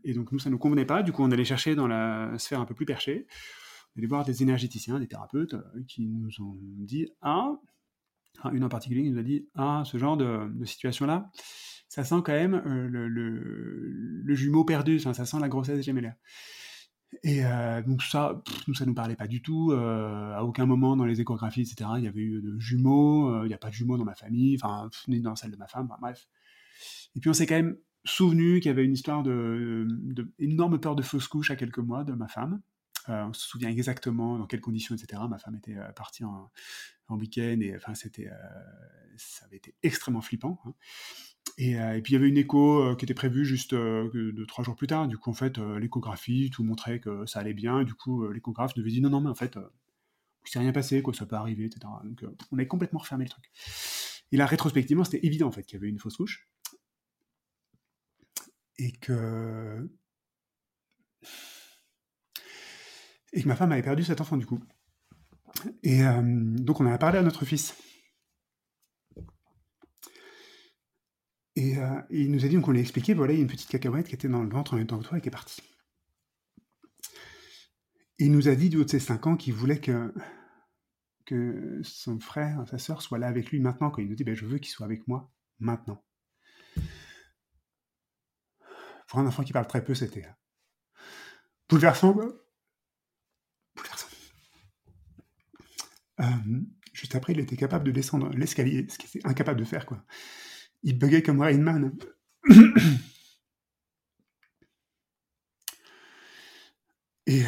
B: et donc nous, ça ne nous convenait pas, du coup on allait chercher dans la sphère un peu plus perchée allé voir des énergéticiens, des thérapeutes euh, qui nous ont dit Ah, une en particulier qui nous a dit Ah, ce genre de, situation-là, ça sent quand même euh, le, jumeau perdu, ça sent la grossesse gémellaire. Et donc ça, nous, ça nous parlait pas du tout. à aucun moment dans les échographies, etc., il y avait eu de jumeaux. Il n'y a pas de jumeaux dans ma famille, enfin, ni dans celle de ma femme, bref. Et puis on s'est quand même souvenu qu'il y avait une histoire de, de, peur de fausse couche à quelques mois de ma femme. On se souvient exactement dans quelles conditions, etc. Ma femme était partie en, en week-end et enfin c'était, ça avait été extrêmement flippant. Hein. Euh, et, puis il y avait une écho euh, qui était prévue juste euh, de trois jours plus tard. Du coup, en fait, l'échographie, tout montrait que ça allait bien. Du coup, l'échographe devait dire non, non, mais en fait, il s'est rien passé, quoi, ça peut arriver, etc. Donc, on avait complètement refermé le truc. Et là, rétrospectivement, c'était évident en fait qu'il y avait une fausse couche et que et que ma femme avait perdu cet enfant du coup. Et donc, on en a parlé à notre fils. Euh, et, il nous a dit, donc on lui a expliqué, voilà, il y a une petite cacahuète qui était dans le ventre en même temps que toi et qui est partie. Il nous a dit, du haut de ses 5 ans, qu'il voulait que, que son frère, sa sœur, soit là avec lui maintenant. Quand il nous dit, ben, je veux qu'il soit avec moi maintenant. Pour un enfant qui parle très peu, c'était euh, bouleversant. Euh, juste après, il était capable de descendre l'escalier, ce qu'il était incapable de faire, quoi il buguait comme Rain Man. Et euh...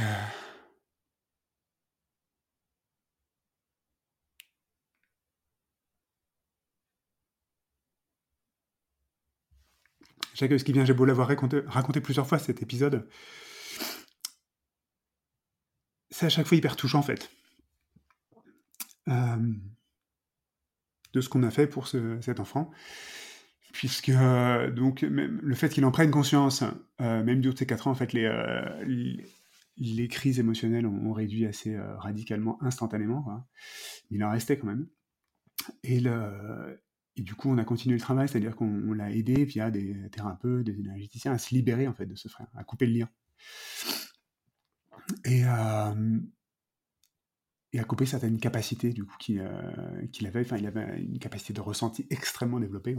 B: ce qui vient, j'ai beau l'avoir raconté, plusieurs fois cet épisode. C'est à chaque fois hyper touchant en fait. Euh, de ce qu'on a fait pour cet enfant puisque euh, donc le fait qu'il en prenne conscience, euh, même du haut de ses 4 ans, en fait, les, les, crises émotionnelles ont, réduit assez radicalement, instantanément. Il en restait quand même. Et du coup, on a continué le travail, c'est-à-dire qu'on l'a aidé via des thérapeutes, des énergéticiens à se libérer en fait de ce frère, à couper le lien. Et, et à couper certaines capacités du coup qu'il avait. Enfin, il avait une capacité de ressenti extrêmement développée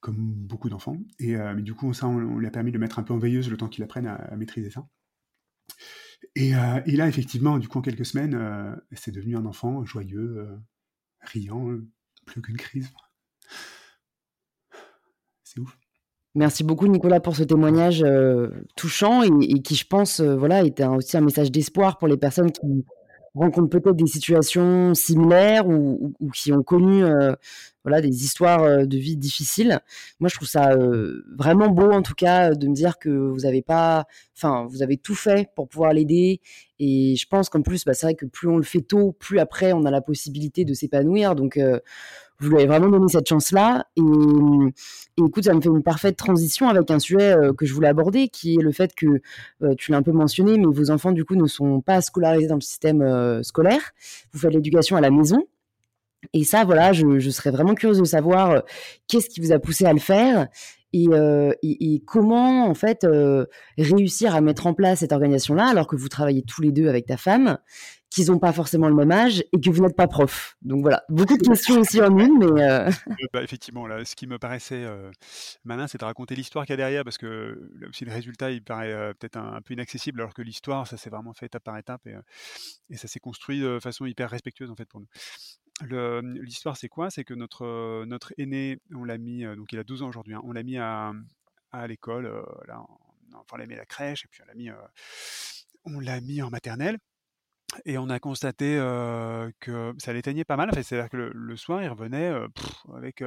B: comme beaucoup d'enfants. Et euh, mais du coup, ça, on, lui a permis de mettre un peu en veilleuse le temps qu'il apprenne à, maîtriser ça. Et, euh, et, là, effectivement, du coup, en quelques semaines, euh, c'est devenu un enfant joyeux, riant, plus qu'une crise. C'est ouf.
C: Merci beaucoup Nicolas pour ce témoignage touchant et, qui, je pense, voilà, était aussi un message d'espoir pour les personnes qui rencontrent peut-être des situations similaires ou, qui ont connu euh, voilà des histoires euh, de vie difficiles. Moi, je trouve ça euh, vraiment beau, en tout cas, de me dire que vous avez pas, enfin, vous avez tout fait pour pouvoir l'aider. Et je pense qu'en plus, bah, c'est vrai que plus on le fait tôt, plus après, on a la possibilité de s'épanouir. Donc vous lui avez vraiment donné cette chance-là. Et, écoute, ça me fait une parfaite transition avec un sujet euh, que je voulais aborder, qui est le fait que, euh, tu l'as un peu mentionné, mais vos enfants, du coup, ne sont pas scolarisés dans le système euh, scolaire. Vous faites l'éducation à la maison. Et ça, voilà, je, serais vraiment curieuse de savoir qu'est-ce qui vous a poussé à le faire et, comment en fait réussir à mettre en place cette organisation-là alors que vous travaillez tous les deux avec ta femme qu'ils n'ont pas forcément le même âge et que vous n'êtes pas prof. Donc voilà, beaucoup de questions aussi en une, mais... Euh,
B: bah, effectivement, là, ce qui me paraissait euh, malin, c'est de raconter l'histoire qu'il y a derrière, parce que là aussi le résultat, il paraît euh, peut-être un, peu inaccessible, alors que l'histoire, ça s'est vraiment fait étape par étape, et, et ça s'est construit de façon hyper respectueuse, en fait, pour nous. L'histoire, c'est quoi? C'est que notre, notre aîné, on l'a mis, donc il a 12 ans aujourd'hui, hein, on l'a mis à, à l'école, là, on, enfin, on l'a mis à la crèche, et puis on l'a mis, on l'a mis en maternelle. Et on a constaté que ça l'éteignait pas mal. C'est-à-dire que le, soir, il revenait avec,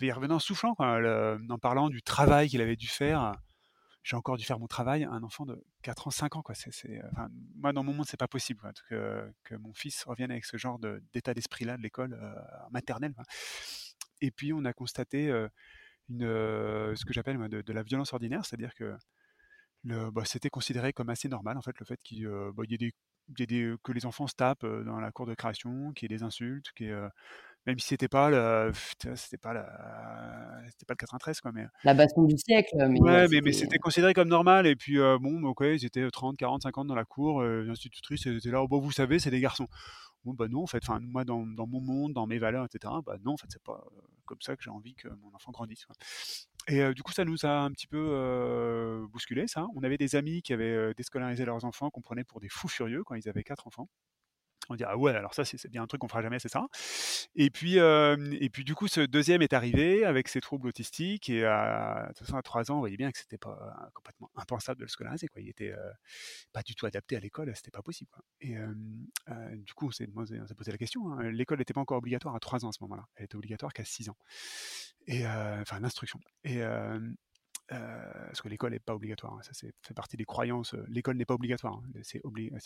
B: il revenait en soufflant, en parlant du travail qu'il avait dû faire. J'ai encore dû faire mon travail. Un enfant de 4 ans, 5 ans, quoi. C'est, moi, dans mon monde, c'est pas possible que, que, mon fils revienne avec ce genre d'état d'esprit-là de l'école maternelle. Et puis, on a constaté une, ce que j'appelle de, la violence ordinaire, c'est-à-dire que bah, c'était considéré comme assez normal en fait le fait qu'il bah, y ait des que les enfants se tapent dans la cour de création, qu'il y ait des insultes, qui même si c'était pas le, c'était pas la, c'était pas le 93 quoi, mais
C: la baston du siècle.
B: Mais ouais, mais, mais c'était considéré comme normal. Et puis bon, ok, ils étaient 30, 40, 50 dans la cour. L'institutrice était là, oh, bon, vous savez, c'est des garçons. Bon, bah non, en fait, enfin, moi, dans, dans, mon monde, dans mes valeurs, etc., bah non, en fait, c'est pas comme ça que j'ai envie que mon enfant grandisse. Et du coup, ça nous a un petit peu bousculé, ça. On avait des amis qui avaient déscolarisé leurs enfants, qu'on prenait pour des fous furieux quand ils avaient quatre enfants. On dit ah ouais alors ça c'est bien un truc qu'on fera jamais c'est ça? et puis et puis du coup ce deuxième est arrivé avec ses troubles autistiques et à, de toute façon à trois ans on voyait bien que c'était pas complètement impensable de le scolariser quoi. Il était pas du tout adapté à l'école c'était pas possible et du coup on s'est posé la question hein. l'école n'était pas encore obligatoire à trois ans à ce moment-là. Elle était obligatoire qu'à six ans. Et enfin l'instruction parce que l'école n'est pas obligatoire, hein. ça fait partie des croyances. L'école n'est pas obligatoire, hein. c'est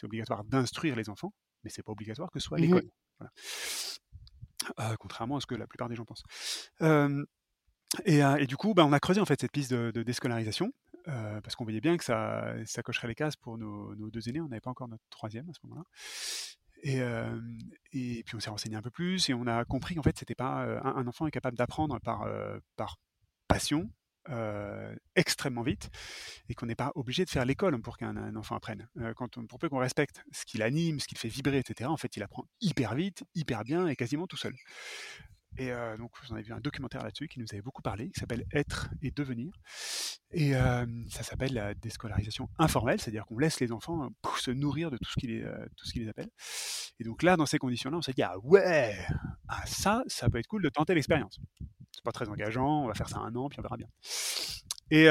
B: obligatoire d'instruire les enfants, mais c'est pas obligatoire que ce soit mmh l'école. contrairement à ce que la plupart des gens pensent. et, du coup, bah, on a creusé en fait cette piste de, déscolarisation. parce qu'on voyait bien que ça, ça cocherait les cases pour nos, deux aînés. On n'avait pas encore notre troisième à ce moment-là. Et, et, puis on s'est renseigné un peu plus et on a compris qu'en fait c'était pas un, enfant est capable d'apprendre par, par passion, euh, extrêmement vite et qu'on n'est pas obligé de faire l'école pour qu'un enfant apprenne. Euh, quand on, pour peu qu'on respecte ce qui l'anime, ce qui le fait vibrer, etc., en fait, il apprend hyper vite, hyper bien et quasiment tout seul. Et euh, donc, vous en avez vu un documentaire là-dessus qui nous avait beaucoup parlé, qui s'appelle Être et devenir. Et ça s'appelle la déscolarisation informelle, c'est-à-dire qu'on laisse les enfants se nourrir de tout ce qui les, tout ce qui les appelle. Et donc là, dans ces conditions-là, on s'est dit, ah ouais, ah, ça, ça peut être cool de tenter l'expérience c'est pas très engageant, on va faire ça un an, puis on verra bien. Et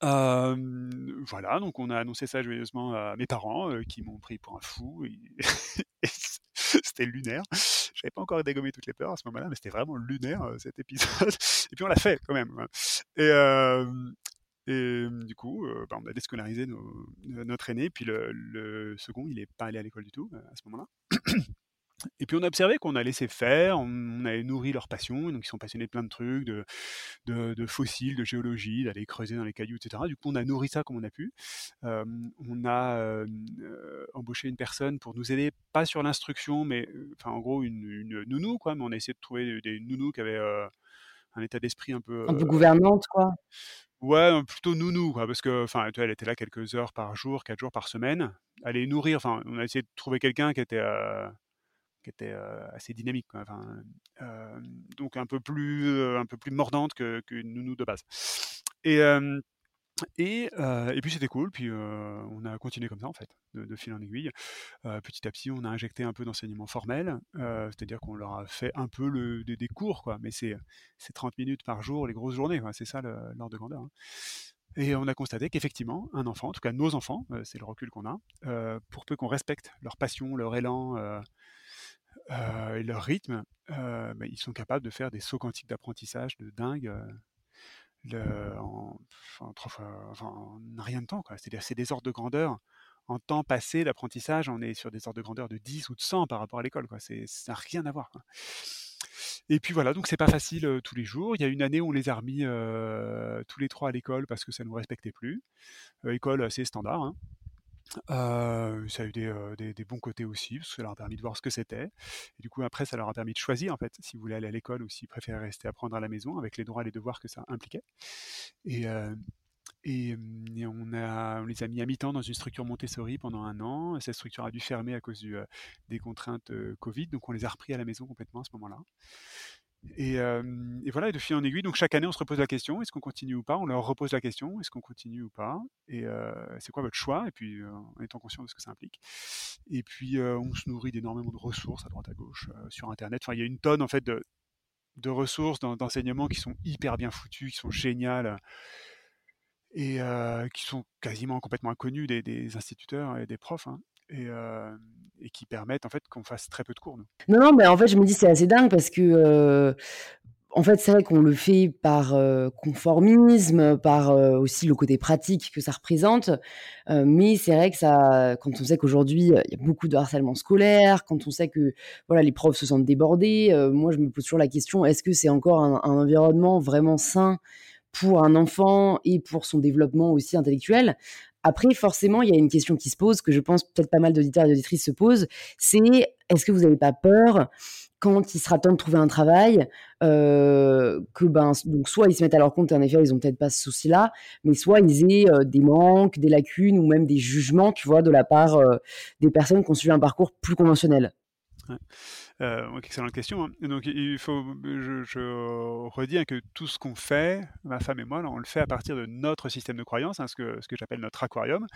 B: voilà, donc on a annoncé ça joyeusement à mes parents, qui m'ont pris pour un fou. c'était lunaire. J'avais pas encore dégommé toutes les peurs à ce moment-là, mais c'était vraiment lunaire cet épisode. Et puis on l'a fait quand même. Hein. Et, du coup, bah, on a déscolarisé notre aîné, puis le, le, second, il est pas allé à l'école du tout à ce moment-là. Et puis on a observé qu'on a laissé faire, on, avait nourri leur passion, donc ils sont passionnés de plein de trucs, de, de, fossiles, de géologie, d'aller creuser dans les cailloux, etc. Du coup on a nourri ça comme on a pu. on a embauché une personne pour nous aider, pas sur l'instruction, mais enfin en gros une, nounou, quoi, mais on a essayé de trouver des, nounous qui avaient un état d'esprit un peu...
C: Un peu gouvernante, quoi.
B: Ouais, plutôt nounou, quoi, parce que, enfin, elle était là quelques heures par jour, quatre jours par semaine. Aller nourrir, enfin, on a essayé de trouver quelqu'un qui était qui était assez dynamique. Donc un peu plus, un peu plus mordante qu'une que nounou de base. Et, et, et, puis c'était cool, puis on a continué comme ça en fait, de, fil en aiguille. petit à petit, on a injecté un peu d'enseignement formel, c'est-à-dire qu'on leur a fait un peu des, cours, quoi, mais c'est 30 minutes par jour, les grosses journées, c'est ça l'ordre de grandeur. Hein. Et on a constaté qu'effectivement, un enfant, en tout cas nos enfants, c'est le recul qu'on a, pour peu qu'on respecte leur passion, leur élan, et leur rythme, euh, bah, ils sont capables de faire des sauts quantiques d'apprentissage de dingue euh, en, en, rien de temps. C'est-à-dire c'est des ordres de grandeur. En temps passé d'apprentissage, on est sur des ordres de grandeur de 10 ou de 100 par rapport à l'école. Ça n'a rien à voir. Et puis voilà, donc c'est pas facile tous les jours. Il y a une année où on les a remis tous les trois à l'école parce que ça ne nous respectait plus. école assez standard. Hein. Ça a eu des, bons côtés aussi, parce que ça leur a permis de voir ce que c'était. Et du coup, après, ça leur a permis de choisir, en fait, s'ils voulaient aller à l'école ou s'ils préféraient rester apprendre à la maison, avec les droits et les devoirs que ça impliquait. Et, et, on, les a mis à mi-temps dans une structure Montessori pendant un an. Cette structure a dû fermer à cause des contraintes Covid, donc on les a repris à la maison complètement à ce moment-là. Et, voilà, et de fil en aiguille, donc chaque année, on se repose la question est-ce qu'on continue ou pas? On leur repose la question est-ce qu'on continue ou pas? Et c'est quoi votre choix? Et puis, en étant conscient de ce que ça implique. Et puis, on se nourrit d'énormément de ressources à droite à gauche sur Internet. Enfin, il y a une tonne en fait de, ressources d'enseignement qui sont hyper bien foutues, qui sont géniales et qui sont quasiment complètement inconnues des, des instituteurs et des profs. Hein et, qui permettent en fait qu'on fasse très peu de cours.
C: Non, non, mais en fait, je me dis c'est assez dingue parce que. en fait, c'est vrai qu'on le fait par conformisme, par aussi le côté pratique que ça représente. mais c'est vrai que ça, quand on sait qu'aujourd'hui il y a beaucoup de harcèlement scolaire, quand on sait que voilà les profs se sentent débordés, moi je me pose toujours la question est-ce que c'est encore un, un, environnement vraiment sain pour un enfant et pour son développement aussi intellectuel? Après, forcément, il y a une question qui se pose, que je pense peut-être pas mal d'auditeurs et d'auditrices se posent, c'est est-ce que vous n'avez pas peur quand il sera temps de trouver un travail, euh, que ben, soit ils se mettent à leur compte et en effet ils ont peut-être pas ce souci-là, mais soit ils aient euh, des manques, des lacunes ou même des jugements, tu vois, de la part euh, des personnes qui ont suivi un parcours plus conventionnel?
B: Euh, excellente question. Hein. Donc, il faut, je, je redis hein, que tout ce qu'on fait, ma femme et moi, on le fait à partir de notre système de croyance, hein, ce que, j'appelle notre aquarium,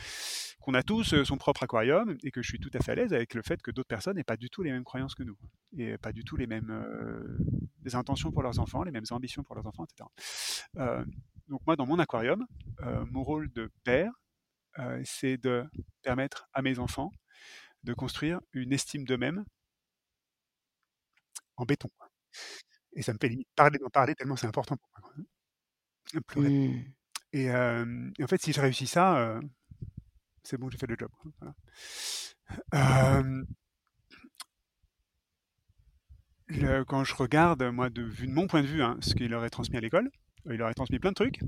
B: qu'on a tous euh, son propre aquarium et que je suis tout à fait à l'aise avec le fait que d'autres personnes n'aient pas du tout les mêmes croyances que nous et pas du tout les mêmes euh, intentions pour leurs enfants, les mêmes ambitions pour leurs enfants, etc. Euh, donc moi, dans mon aquarium, mon rôle de père, c'est de permettre à mes enfants de construire une estime d'eux-mêmes en béton. Et ça me fait limite parler d'en parler tellement c'est important pour moi. Pleurer.
C: Mmh.
B: Et, euh, et en fait, si je réussis ça, euh, c'est bon, j'ai fait le job. quoi. Voilà. Euh, le- quand je regarde, moi, de, vu de mon point de vue, hein, ce qu'il leur est transmis à l'école, il leur a transmis plein de trucs,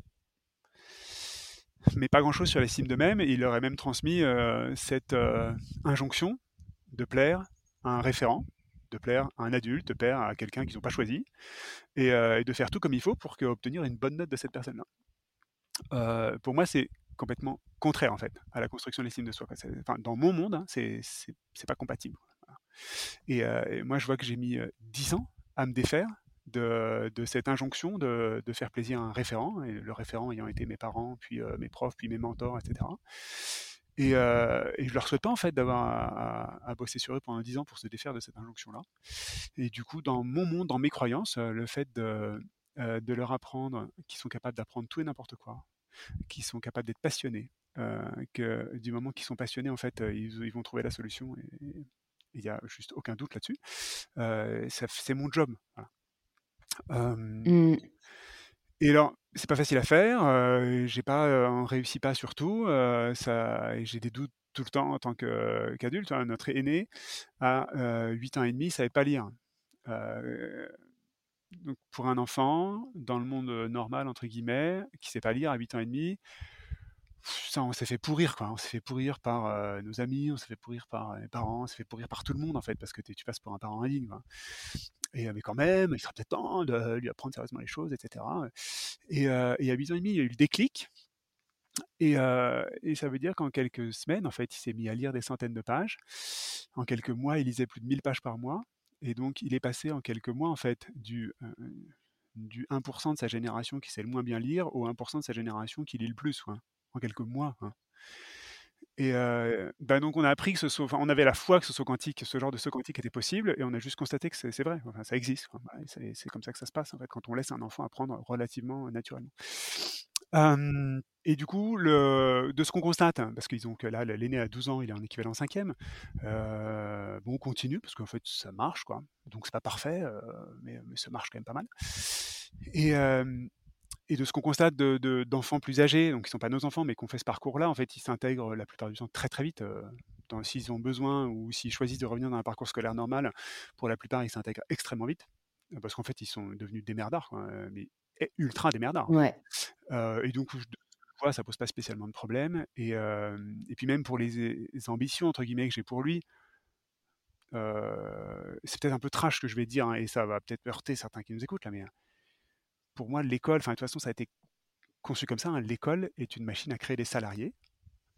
B: mais pas grand-chose sur l'estime d'eux-mêmes. Il leur a même transmis euh, cette euh, injonction de plaire à un référent, de plaire à un adulte, plaire à quelqu'un qu'ils n'ont pas choisi, et, euh, et de faire tout comme il faut pour obtenir une bonne note de cette personne-là. Euh, pour moi, c'est complètement contraire en fait à la construction de l'estime de soi. Enfin, dans mon monde, hein, c'est pas compatible. Euh, et moi, je vois que j'ai mis euh, 10 ans à me défaire de, de cette injonction de, de faire plaisir à un référent, et le référent ayant été mes parents, puis mes profs, puis mes mentors, etc. Et, euh, et je leur souhaite pas en fait d'avoir à, bosser sur eux pendant 10 ans pour se défaire de cette injonction-là. Et du coup, dans mon monde, dans mes croyances, euh, le fait de, euh, de leur apprendre qu'ils sont capables d'apprendre tout et n'importe quoi, qu'ils sont capables d'être passionnés, que du moment qu'ils sont passionnés, en fait, ils, vont trouver la solution. Et il n'y a juste aucun doute là-dessus. C'est mon job. voilà. Et alors, c'est pas facile à faire. Euh, j'ai pas, on réussit pas sur tout. euh, j'ai des doutes tout le temps en tant qu'adulte. hein. Notre aîné, à euh, 8 ans et demi, savait pas lire. Donc pour un enfant, dans le monde normal, entre guillemets, qui sait pas lire à 8 ans et demi, ça, on s'est fait pourrir, quoi. On s'est fait pourrir par nos amis, on s'est fait pourrir par les parents, on s'est fait pourrir par tout le monde, en fait, parce que tu passes pour un parent indigne, quoi. Et, mais quand même, il sera peut-être temps de lui apprendre sérieusement les choses, etc. Et, euh, et à 8 ans et demi, il y a eu le déclic. Et, ça veut dire qu'en quelques semaines, en fait, il s'est mis à lire des centaines de pages. En quelques mois, il lisait plus de 1000 pages par mois. Et donc, il est passé en quelques mois, en fait, du, euh, du 1% de sa génération qui sait le moins bien lire au 1% de sa génération qui lit le plus, en quelques mois. Et bah donc on a appris que ce saut, enfin, on avait la foi que ce saut quantique, ce genre de saut quantique était possible, et on a juste constaté que c'est vrai, enfin, ça existe. et c'est comme ça que ça se passe en fait, quand on laisse un enfant apprendre relativement naturellement. Et du coup, le, de ce qu'on constate, hein, parce qu'ils ont que là, l'aîné à 12 ans, il est en équivalent cinquième, bon, on continue, parce qu'en fait, ça marche, quoi. Donc, c'est pas parfait, mais, mais ça marche quand même pas mal. Et, et de ce qu'on constate de- de- d'enfants plus âgés, donc qui sont pas nos enfants, mais qui ont fait ce parcours-là, en fait, ils s'intègrent la plupart du temps très très vite. euh, S'ils ont besoin ou s'ils choisissent de revenir dans un parcours scolaire normal, pour la plupart, ils s'intègrent extrêmement vite, euh, parce qu'en fait, ils sont devenus des merdards, quoi, euh, mais ultra des merdards.
C: Ouais.
B: Euh, et donc, je vois, ça pose pas spécialement de problème. Et, euh, et puis même pour les, les ambitions entre guillemets que j'ai pour lui, euh, c'est peut-être un peu trash que je vais dire, hein, et ça va peut-être heurter certains qui nous écoutent là, mais euh, pour moi, l'école, enfin de toute façon, ça a été conçu comme ça. hein, l'école est une machine à créer des salariés.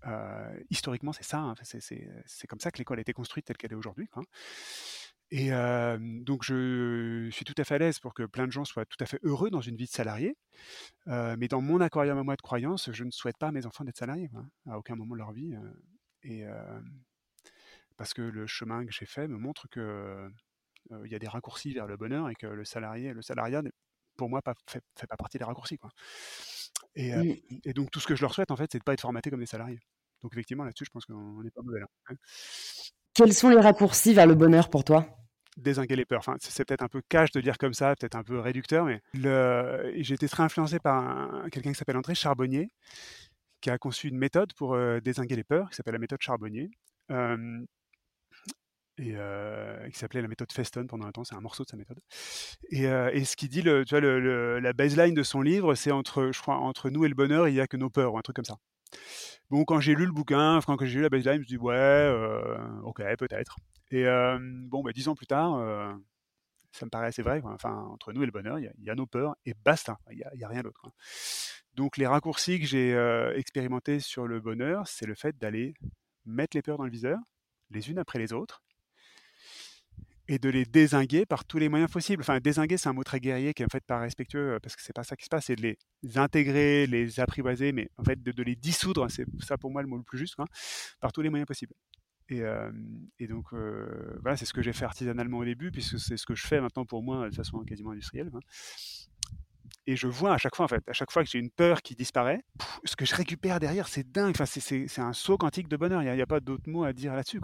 B: Euh, historiquement, c'est ça. hein, c'est, comme ça que l'école a été construite telle qu'elle est aujourd'hui. quoi. Et euh, donc, je suis tout à fait à l'aise pour que plein de gens soient tout à fait heureux dans une vie de salarié. Euh, mais dans mon aquarium à moi de croyance, je ne souhaite pas à mes enfants d'être salariés, à aucun moment de leur vie. et parce que le chemin que j'ai fait me montre que euh, il y a des raccourcis vers le bonheur et que le salarié, le salariat, pour moi, pas, fait, fait pas partie des raccourcis. Quoi. Et, euh,
C: Mmh.
B: et donc tout ce que je leur souhaite, en fait, c'est de pas être formaté comme des salariés. Donc effectivement, là-dessus, je pense qu'on n'est pas mauvais là. hein.
C: Quels sont les raccourcis vers le bonheur pour toi?
B: Désinguer les peurs. Enfin, c'est peut-être un peu cash de dire comme ça, peut-être un peu réducteur, mais le... j'ai été très influencé par un- quelqu'un qui s'appelle André Charbonnier, qui a conçu une méthode pour euh, désinguer les peurs, qui s'appelle la méthode Charbonnier, euh, et euh, qui s'appelait la méthode Feston pendant un temps, c'est un morceau de sa méthode. Et, euh, ce qu'il dit, tu vois, la baseline de son livre, c'est entre, je crois, entre nous et le bonheur, il n'y a que nos peurs, ou un truc comme ça. Bon, quand j'ai lu le bouquin, quand j'ai lu la baseline, je me suis dit, ouais, euh, ok, peut-être. Et bon, bah, dix ans plus tard, ça me paraît assez vrai. Enfin, entre nous et le bonheur, il y, a- nos peurs et basta. Il n'y a, rien d'autre. Donc, les raccourcis que j'ai expérimentés sur le bonheur, c'est le fait d'aller mettre les peurs dans le viseur, les unes après les autres, et de les désinguer par tous les moyens possibles. Enfin, désinguer, c'est un mot très guerrier qui est en fait pas respectueux parce que c'est pas ça qui se passe, c'est de les intégrer, les apprivoiser, mais en fait de, les dissoudre, c'est ça pour moi le mot le plus juste, par tous les moyens possibles. Et, et donc voilà, c'est ce que j'ai fait artisanalement au début, puisque c'est ce que je fais maintenant pour moi de façon quasiment industrielle et je vois à chaque fois, en fait, à chaque fois que j'ai une peur qui disparaît, ce que je récupère derrière, c'est dingue. Enfin, c'est un saut quantique de bonheur. Il n'y a, pas d'autre mot à dire là-dessus.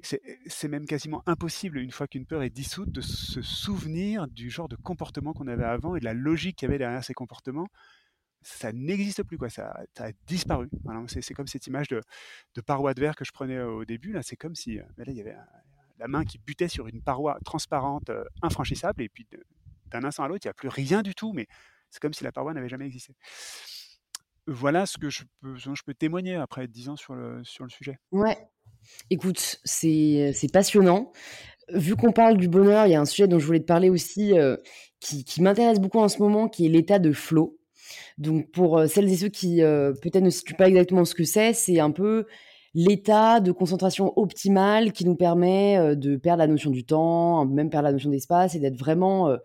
B: C'est même quasiment impossible, une fois qu'une peur est dissoute, de se souvenir du genre de comportement qu'on avait avant et de la logique qu'il y avait derrière ces comportements. Ça n'existe plus, quoi. Ça, a disparu. c'est comme cette image de, de, paroi de verre que je prenais au début. Là, c'est comme si là, il y avait la main qui butait sur une paroi transparente, euh, infranchissable, et puis d'un instant à l'autre, il n'y a plus rien du tout, mais c'est comme si la paroi n'avait jamais existé. Voilà ce que je peux, je peux témoigner après 10 ans sur le, sur le sujet.
C: Ouais, écoute, c'est passionnant. Vu qu'on parle du bonheur, il y a un sujet dont je voulais te parler aussi euh, qui, m'intéresse beaucoup en ce moment, qui est l'état de flow. Donc pour euh, celles et ceux qui euh, peut-être ne situent pas exactement ce que c'est, c'est un peu l'état de concentration optimale qui nous permet de perdre la notion du temps, même perdre la notion d'espace et d'être vraiment euh,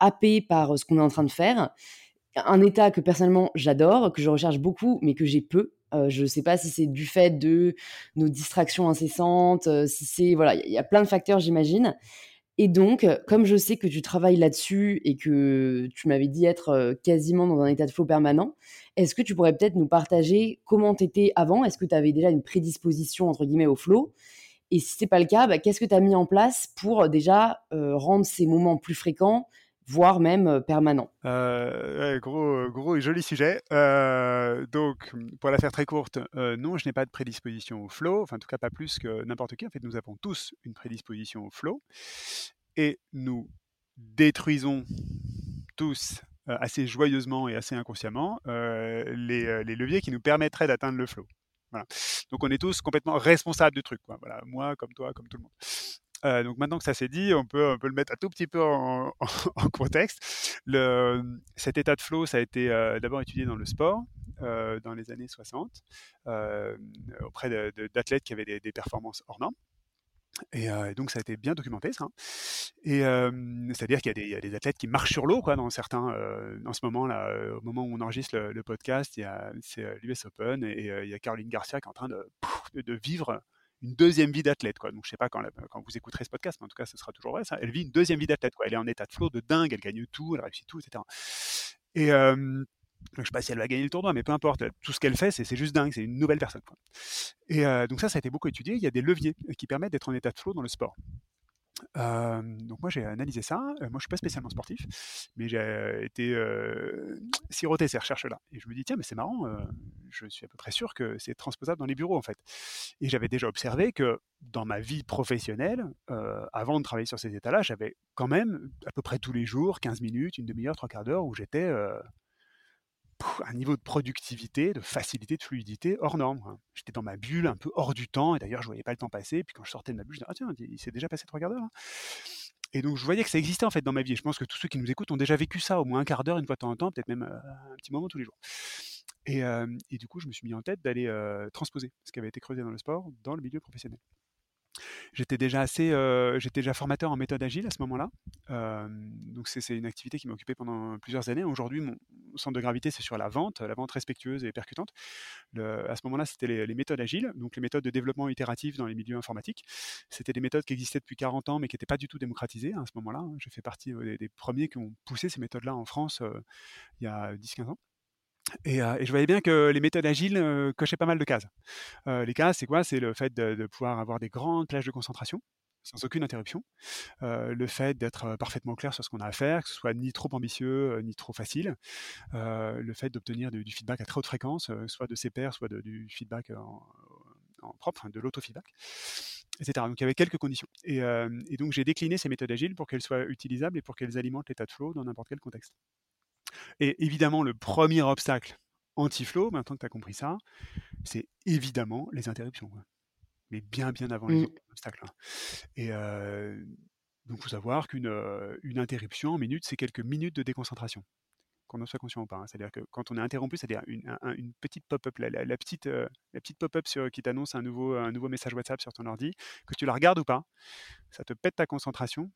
C: happé par ce qu'on est en train de faire. Un état que personnellement j'adore, que je recherche beaucoup, mais que j'ai peu. Je ne sais pas si c'est du fait de nos distractions incessantes, si c'est voilà, il y a plein de facteurs, j'imagine. Et donc, comme je sais que tu travailles là-dessus et que tu m'avais dit être quasiment dans un état de flow permanent, est-ce que tu pourrais peut-être nous partager comment tu étais avant? Est-ce que tu avais déjà une prédisposition, entre guillemets, au flow? Et si c'est pas le cas, bah, qu'est-ce que tu as mis en place pour euh, déjà euh, rendre ces moments plus fréquents, voire même euh, permanents?
B: Gros, gros et joli sujet. donc, pour la faire très courte, non, je n'ai pas de prédisposition au flow, enfin en tout cas pas plus que n'importe qui. En fait, nous avons tous une prédisposition au flow et nous détruisons tous assez joyeusement et assez inconsciemment les, les leviers qui nous permettraient d'atteindre le flow. Donc on est tous complètement responsables du truc. Voilà, moi, comme toi, comme tout le monde. Euh, donc maintenant que ça s'est dit, on peut, le mettre un tout petit peu en, contexte. Cet état de flow, ça a été euh, d'abord étudié dans le sport euh, dans les années 60 auprès d'athlètes qui avaient des, performances hors normes. Et donc ça a été bien documenté ça. Et c'est-à-dire qu'il y, a des athlètes qui marchent sur l'eau quoi dans certains. en ce moment là, au moment où on enregistre le, podcast, c'est l'US Open et il y a Caroline Garcia qui est en train de, vivre une deuxième vie d'athlète quoi. Donc je sais pas quand, quand vous écouterez ce podcast, mais en tout cas ce sera toujours vrai ça. Elle vit une deuxième vie d'athlète quoi. Elle est en état de flow de dingue, elle gagne tout, elle réussit tout, etc. Et je ne sais pas si elle va gagner le tournoi, mais peu importe. Tout ce qu'elle fait, c'est juste dingue. C'est une nouvelle personne. Et euh, donc ça, ça a été beaucoup étudié. Il y a des leviers qui permettent d'être en état de flow dans le sport. Euh, donc moi j'ai analysé ça. Euh, moi je suis pas spécialement sportif, mais j'ai été siroté ces recherches-là. Et je me dis tiens mais c'est marrant, je suis à peu près sûr que c'est transposable dans les bureaux en fait. Et j'avais déjà observé que dans ma vie professionnelle, avant de travailler sur ces états-là, j'avais quand même à peu près tous les jours 15 minutes, une demi-heure, trois quarts d'heure où j'étais un niveau de productivité, de facilité, de fluidité hors norme. Hein. J'étais dans ma bulle, un peu hors du temps, et d'ailleurs je voyais pas le temps passer. Puis quand je sortais de ma bulle, je disais ah tiens, il s'est déjà passé trois quarts d'heure. Hein. Et donc je voyais que ça existait en fait dans ma vie. Et je pense que tous ceux qui nous écoutent ont déjà vécu ça, au moins un quart d'heure, une fois de temps en temps, peut-être même euh, un petit moment tous les jours. Et, et, du coup, je me suis mis en tête d'aller transposer ce qui avait été creusé dans le sport dans le milieu professionnel. J'étais déjà assez, euh, j'étais déjà formateur en méthode agile à ce moment-là. Euh, donc c'est une activité qui m'a occupé pendant plusieurs années. Aujourd'hui, mon centre de gravité c'est sur la vente, la vente respectueuse et percutante. à ce moment-là, c'était les, méthodes agiles, donc les méthodes de développement itératif dans les milieux informatiques. C'était des méthodes qui existaient depuis 40 ans, mais qui n'étaient pas du tout démocratisées à ce moment-là. J'ai fait partie des, des, premiers qui ont poussé ces méthodes-là en France euh, il y a 10-15 ans. Et, je voyais bien que les méthodes agiles cochaient pas mal de cases. les cases, c'est quoi? C'est le fait de, pouvoir avoir des grandes plages de concentration sans aucune interruption. le fait d'être parfaitement clair sur ce qu'on a à faire, que ce soit ni trop ambitieux ni trop facile. le fait d'obtenir du, feedback à très haute fréquence, soit de ses pairs, soit du feedback en, propre, de l'autofeedback, etc. Donc il y avait quelques conditions. Et donc j'ai décliné ces méthodes agiles pour qu'elles soient utilisables et pour qu'elles alimentent l'état de flow dans n'importe quel contexte. Et évidemment, le premier obstacle anti-flow, maintenant que tu as compris ça, c'est évidemment les interruptions. Mais bien, bien avant les mmh. obstacles. Hein. Et donc, il faut savoir qu'une une interruption en minutes, c'est quelques minutes de déconcentration qu'on en soit conscient ou pas. Hein. C'est-à-dire que quand on est interrompu, c'est-à-dire une, petite pop-up, la, petite, la petite pop-up qui t'annonce un nouveau, un nouveau message WhatsApp sur ton ordi, que tu la regardes ou pas, ça te pète ta concentration,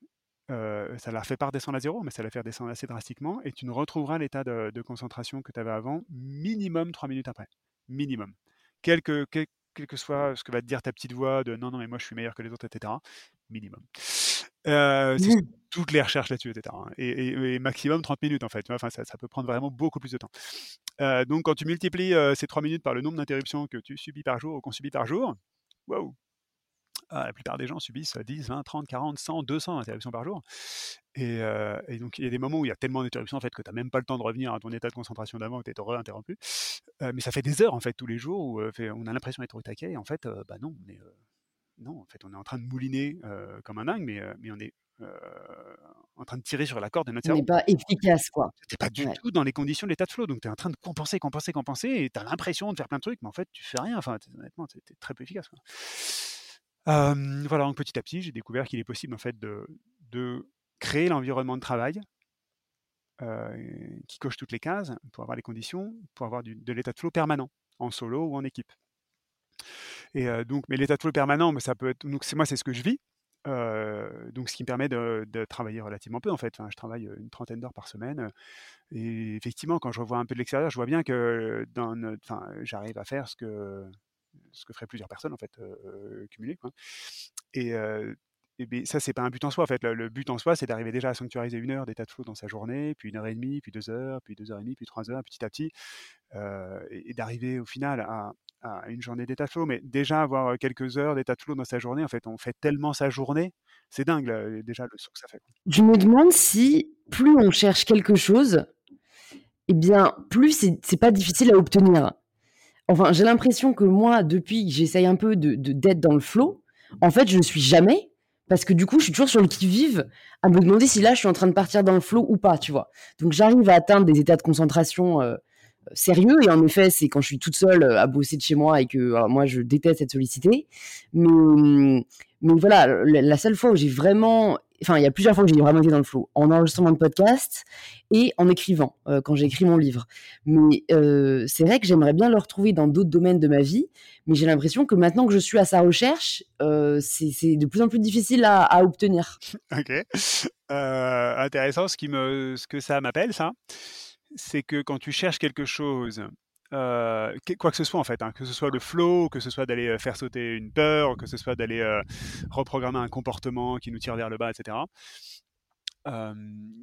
B: ça la fait pas redescendre à zéro, mais ça la fait redescendre assez drastiquement, et tu ne retrouveras l'état de, concentration que tu avais avant minimum 3 minutes après. Minimum. Quel que, soit ce que va te dire ta petite voix de non, non, mais moi je suis meilleur que les autres, etc. Minimum. c'est toutes les recherches là-dessus, etc. Hein, et, maximum 30 minutes en fait. Enfin, ça, peut prendre vraiment beaucoup plus de temps. donc quand tu multiplies ces 3 minutes par le nombre d'interruptions que tu subis par jour ou qu'on subit par jour, waouh, la plupart des gens subissent 10, 20, 30, 40, 100, 200 interruptions par jour. Et, donc, il y a des moments où il y a tellement d'interruptions en fait, que tu n'as même pas le temps de revenir à ton état de concentration d'avant, que tu es re-interrompu. mais ça fait des heures en fait, tous les jours où on a l'impression d'être au taquet. Et en fait, bah non, on est, non, en fait, on est en train de mouliner comme un dingue, mais, mais on est en train de tirer sur la corde de notre cerveau.
C: On n'est pas efficace, quoi.
B: Tu pas du tout dans les conditions de l'état de flow. Donc, tu es en train de compenser, compenser, compenser, et tu as l'impression de faire plein de trucs, mais en fait, tu fais rien. Enfin, honnêtement, tu es très peu efficace. Quoi voilà, donc petit à petit, j'ai découvert qu'il est possible en fait de, créer l'environnement de travail qui coche toutes les cases pour avoir les conditions, pour avoir de l'état de flow permanent, en solo ou en équipe. Et donc, mais l'état de flow permanent, ça peut être. Donc, moi, c'est ce que je vis. donc, ce qui me permet de, travailler relativement peu en fait. Je travaille une trentaine d'heures par semaine. Et effectivement, quand je revois un peu de l'extérieur, je vois bien que dans, j'arrive à faire ce que ce que feraient plusieurs personnes en fait cumulées. Et, et bien, ça, c'est pas un but en soi. En fait, le, but en soi, c'est d'arriver déjà à sanctuariser une heure d'état de flow dans sa journée, puis une heure et demie, puis deux heures, puis deux heures et demie, puis trois heures, petit à petit, et, d'arriver au final à, une journée d'état de flow. Mais déjà avoir quelques heures d'état de flow dans sa journée, en fait, on fait tellement sa journée, c'est dingue déjà le saut que ça fait.
C: Je me demande si plus on cherche quelque chose, eh bien, plus c'est pas difficile à obtenir. Enfin, j'ai l'impression que moi, depuis que j'essaye un peu de d'être dans le flow, en fait, je ne suis jamais parce que du coup, je suis toujours sur le qui-vive à me demander si là, je suis en train de partir dans le flow ou pas, tu vois. Donc, j'arrive à atteindre des états de concentration euh, sérieux. Et en effet, c'est quand je suis toute seule euh, à bosser de chez moi et que moi, je déteste être sollicitée. Mais, mais voilà, la seule fois où j'ai vraiment enfin, il y a plusieurs fois que j'ai vraiment été dans le flow, en enregistrement de podcast et en écrivant, euh, quand j'ai écrit mon livre. Mais euh, c'est vrai que j'aimerais bien le retrouver dans d'autres domaines de ma vie, mais j'ai l'impression que maintenant que je suis à sa recherche, euh, c'est de plus en plus difficile à, obtenir.
B: Ok, intéressant. Ce, que ça m'appelle, c'est que quand tu cherches quelque chose quoi que ce soit en fait, hein, que ce soit le flow, que ce soit d'aller faire sauter une peur, que ce soit d'aller reprogrammer un comportement qui nous tire vers le bas, etc.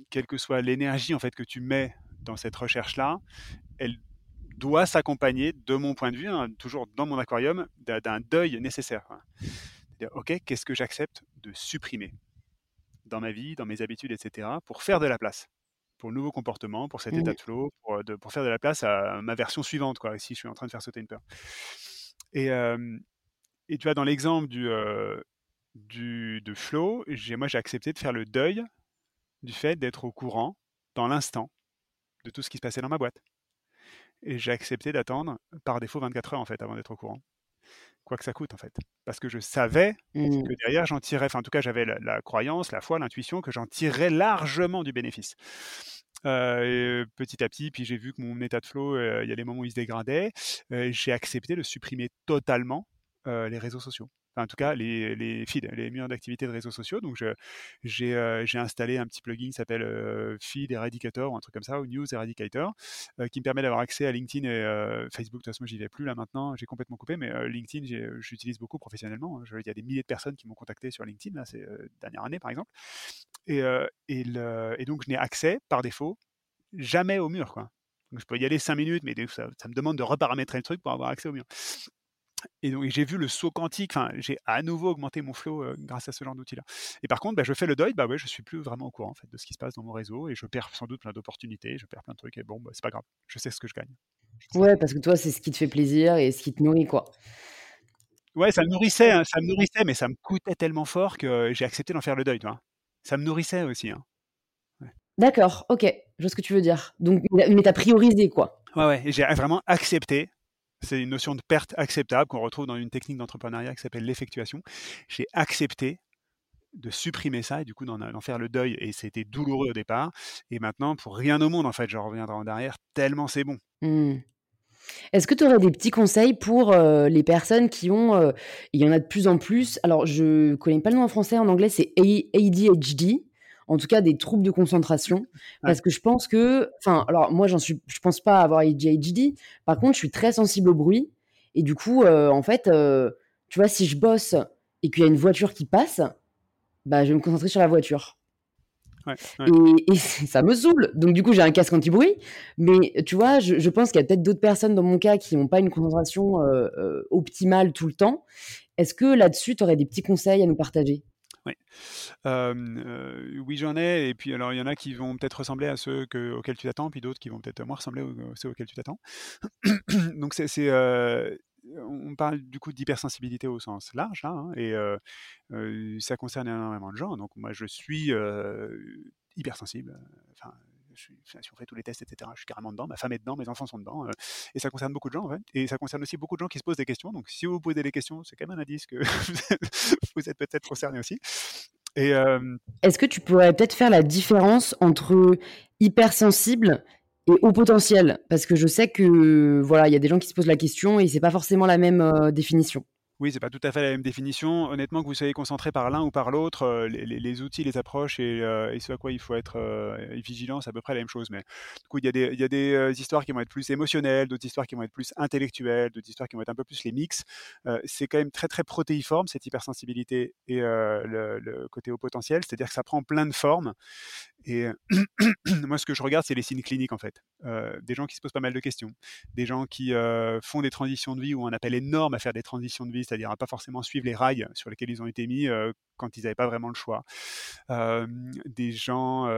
B: quelle que soit l'énergie en fait que tu mets dans cette recherche-là, elle doit s'accompagner, de mon point de vue, hein, toujours dans mon aquarium, d'un deuil nécessaire. Ok, qu'est-ce que j'accepte de supprimer dans ma vie, dans mes habitudes, etc., pour faire de la place? Pour le nouveau comportement, pour cet état de flow, pour, pour, faire de la place à ma version suivante, quoi, si je suis en train de faire sauter une peur. Et, et tu vois, dans l'exemple du, du, de flow, moi j'ai accepté de faire le deuil du fait d'être au courant, dans l'instant, de tout ce qui se passait dans ma boîte. Et j'ai accepté d'attendre, par défaut, 24 heures en fait, avant d'être au courant quoi que ça coûte en fait. Parce que je savais mmh. que derrière j'en tirais, enfin en tout cas j'avais la, croyance, la foi, l'intuition que j'en tirerais largement du bénéfice. Euh, petit à petit, puis j'ai vu que mon état de flow, euh, il y a des moments où il se dégradait, euh, j'ai accepté de supprimer totalement les réseaux sociaux en tout cas les, feeds, les murs d'activité de réseaux sociaux. Donc euh, j'ai installé un petit plugin qui s'appelle euh, Feed Eradicator ou un truc comme ça, ou News Eradicator, euh, qui me permet d'avoir accès à LinkedIn et Facebook. De toute façon, j'y vais plus là maintenant, j'ai complètement coupé, mais LinkedIn, j'utilise beaucoup professionnellement. Hein. il y a des milliers de personnes qui m'ont contacté sur LinkedIn, là, ces dernières années par exemple. Et, donc je n'ai accès par défaut jamais au mur. Donc, je peux y aller 5 minutes, mais ça, ça, me demande de reparamétrer le truc pour avoir accès au mur. Et donc j'ai vu le saut quantique, enfin j'ai à nouveau augmenté mon flow euh, grâce à ce genre d'outil-là. Et par contre, bah, je fais le deuil, bah ouais, je suis plus vraiment au courant en fait de ce qui se passe dans mon réseau et je perds sans doute plein d'opportunités, je perds plein de trucs et bon, bah, c'est pas grave, je sais ce que je gagne.
C: Ouais, parce que toi c'est ce qui te fait plaisir et ce qui te nourrit quoi.
B: Ouais, ça me nourrissait, hein, ça me nourrissait, mais ça me coûtait tellement fort que j'ai accepté d'en faire le deuil, toi. Ça me nourrissait aussi. Hein.
C: D'accord, ok, je vois ce que tu veux dire. Donc, mais t'as priorisé quoi.
B: Ouais, ouais, j'ai vraiment accepté c'est une notion de perte acceptable qu'on retrouve dans une technique d'entrepreneuriat qui s'appelle l'effectuation. J'ai accepté de supprimer ça et du coup d'en faire le deuil et c'était douloureux au départ et maintenant pour rien au monde en fait je reviendrai en arrière tellement c'est bon
C: mmh. Est-ce que tu aurais des petits conseils pour, heu, les personnes qui ont, heu, il y en a de plus en plus, alors je connais pas le nom en français, en anglais c'est ADHD, en tout cas des troubles de concentration.
B: Ouais.
C: Parce que je pense que enfin, alors moi j'en suis je pense pas avoir ADHD, par contre je suis très sensible au bruit et du coup, heu, en fait, heu, tu vois, si je bosse et qu'il y a une voiture qui passe, bah, je vais me concentrer sur la voiture.
B: Ouais, ouais.
C: Et et ça me saoule. Donc du coup, j'ai un casque anti-bruit. Mais tu vois, je je pense qu'il y a peut-être d'autres personnes dans mon cas qui ont pas une concentration, heu, optimale tout le temps. Est-ce que là-dessus, tu aurais des petits conseils à nous partager?
B: Oui. Oui, j'en ai et puis alors il y en a qui vont peut-être ressembler à ceux que auxquels tu t'attends, puis d'autres qui vont peut-être moins ressembler aux ceux auxquels tu t'attends. Donc c'est on parle du coup d'hypersensibilité au sens large là, hein et ça concerne énormément de gens. Donc moi je suis, hypersensible, suis si on fait tous les tests et cetera, je suis carrément dedans, ma femme est dedans, mes enfants sont dedans, heu et ça concerne beaucoup de gens, en fait et ça concerne aussi beaucoup de gens qui se posent des questions. Donc si vous vous posez des questions, c'est quand même un indice que vous êtes peut-être concerné aussi hem
C: Est-ce que tu pourrais peut-être faire la différence entre hypersensible et haut potentiel? Parce que je sais que, voilà, il y a des gens qui se posent la question et c'est pas forcément la même, heu, définition.
B: Oui, c'est pas tout à fait la même définition. Honnêtement, que vous soyez concentré par l'un ou par l'autre, heu, les outils, les approches et heu et ce à quoi il faut être, heu, vigilant, c'est à peu près la même chose. Mais du coup, il y a des histoires qui vont être plus émotionnelles, d'autres histoires qui vont être plus intellectuelles, d'autres histoires qui vont être un peu plus les mix. C'est quand même très, très protéiforme cette hypersensibilité et le le côté haut potentiel. C'est-à-dire que ça prend plein de formes et moi, ce que je regarde, c'est les signes cliniques, en fait. Des gens qui se posent pas mal de questions, des gens qui, font des transitions de vie ou un appel énorme à faire des transitions de vie, c'est-à-dire à pas forcément suivre les rails sur lesquels ils ont été mis, quand ils avaient pas vraiment le choix. Des gens,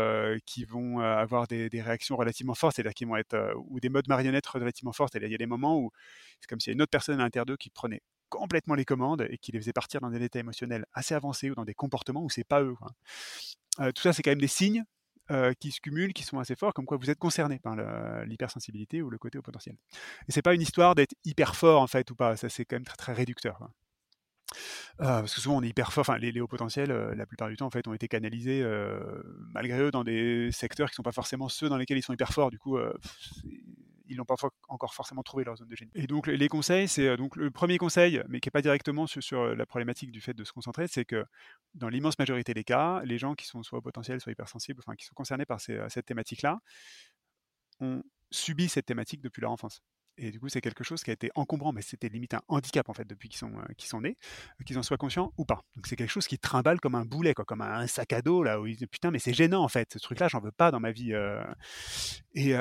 B: qui vont, avoir des réactions relativement fortes, c'est-à-dire qui vont être, ou des modes marionnettes relativement forts. C'est-à-dire il y a des moments où c'est comme s'il y a une autre personne à l'intérieur d'eux qui prenait complètement les commandes et qui les faisait partir dans des états émotionnels assez avancés ou dans des comportements où c'est pas eux, tout ça, c'est quand même des signes, heu, qui se cumulent, qui sont assez forts, comme quoi vous êtes concerné par l'hypersensibilité ou le côté haut potentiel. Et c'est pas une histoire d'être hyper fort, en fait, ou pas. Ça, c'est quand même très, très réducteur. Heu, parce que souvent on est hyper fort, enfin les hauts potentiels, heu, la plupart du temps en fait ont été canalisés, malgré eux dans des secteurs qui sont pas forcément ceux dans lesquels ils sont hyper forts. Du coup, ils n'ont pas encore forcément trouvé leur zone de génie. Et donc les conseils, c'est, heu, donc le premier conseil, mais qui est pas directement sur sur, la problématique du fait de se concentrer, c'est que dans l'immense majorité des cas, les gens qui sont soit potentiels, soit hypersensibles, enfin qui sont concernés par ces, cette thématique-là, ont subi cette thématique depuis leur enfance. Et du coup, c'est quelque chose qui a été encombrant, mais c'était limite un handicap en fait depuis qu'ils sont, euh, qu'ils sont nés, euh, qu'ils en soient conscients ou pas. Donc c'est quelque chose qui trimballe comme un boulet, quoi, comme un sac à dos là où ils disent putain mais c'est gênant en fait, ce truc-là j'en veux pas dans ma vie. euh. Et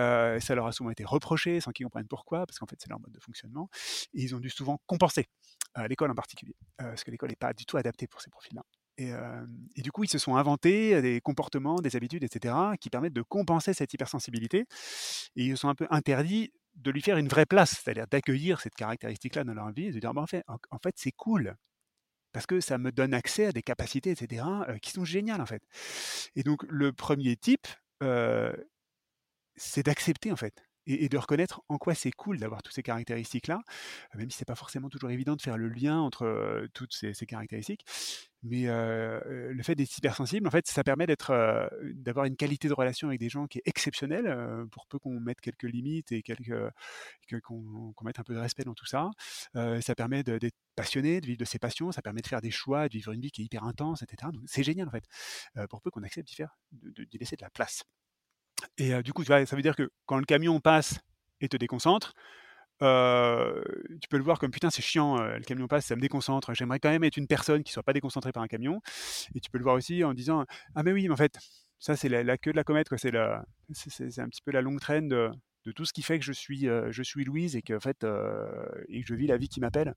B: ça leur a souvent été reproché sans qu'ils comprennent pourquoi, parce qu'en fait c'est leur mode de fonctionnement. Et ils ont dû souvent compenser, à l'école en particulier, parce que l'école n'est pas du tout adaptée pour ces profils-là. Et, et, du coup, ils se sont inventés des comportements, des habitudes, etc., qui permettent de compenser cette hypersensibilité. Et ils se sont un peu interdits de lui faire une vraie place, c'est-à-dire d'accueillir cette caractéristique-là dans leur vie et de dire, bah, en fait, c'est cool, parce que ça me donne accès à des capacités, etc., euh, qui sont géniales, en fait. Et donc, le premier type, euh, c'est d'accepter, en fait, et, de reconnaître en quoi c'est cool d'avoir toutes ces caractéristiques-là, même si c'est pas forcément toujours évident de faire le lien entre toutes ces, caractéristiques. Mais le fait d'être hypersensible, en fait, ça permet d'avoir une qualité de relation avec des gens qui est exceptionnelle, pour peu qu'on mette quelques limites et qu'on, mette un peu de respect dans tout ça. ça permet d'être passionné, de vivre de ses passions, ça permet de faire des choix, de vivre une vie qui est hyper intense, etc. C'est génial en fait, pour peu qu'on accepte d'y faire, de laisser de la place. Et du coup, ça veut dire que quand le camion passe et te déconcentre, tu peux le voir comme putain, c'est chiant, le camion passe, ça me déconcentre. J'aimerais quand même être une personne qui soit pas déconcentrée par un camion. Et tu peux le voir aussi en disant ah mais oui, mais en fait, ça c'est la, queue de la comète. C'est un petit peu la longue traîne de, tout ce qui fait que je suis, Louise et que en fait, et que je vis la vie qui m'appelle.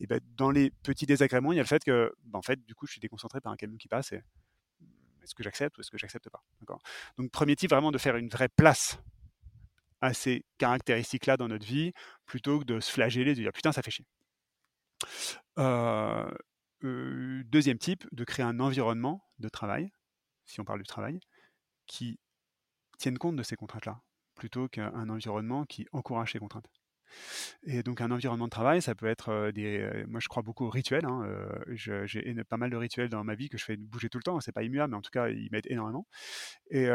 B: Et ben dans les petits désagréments, il y a le fait que, ben, en fait, du coup, je suis déconcentré par un camion qui passe. Est-ce que j'accepte ou est-ce que j'accepte pas Donc premier type, vraiment de faire une vraie place à ces caractéristiques-là dans notre vie, plutôt que de se flageller, de dire putain ça fait chier. Euh, euh, deuxième type, de créer un environnement de travail, si on parle du travail, qui tienne compte de ces contraintes-là, plutôt qu'un environnement qui encourage ces contraintes. Et donc un environnement de travail, ça peut être des. moi, je crois beaucoup aux rituels. Hein, j'ai pas mal de rituels dans ma vie que je fais bouger tout le temps. C'est pas immuable, mais en tout cas, ils m'aident énormément. Et,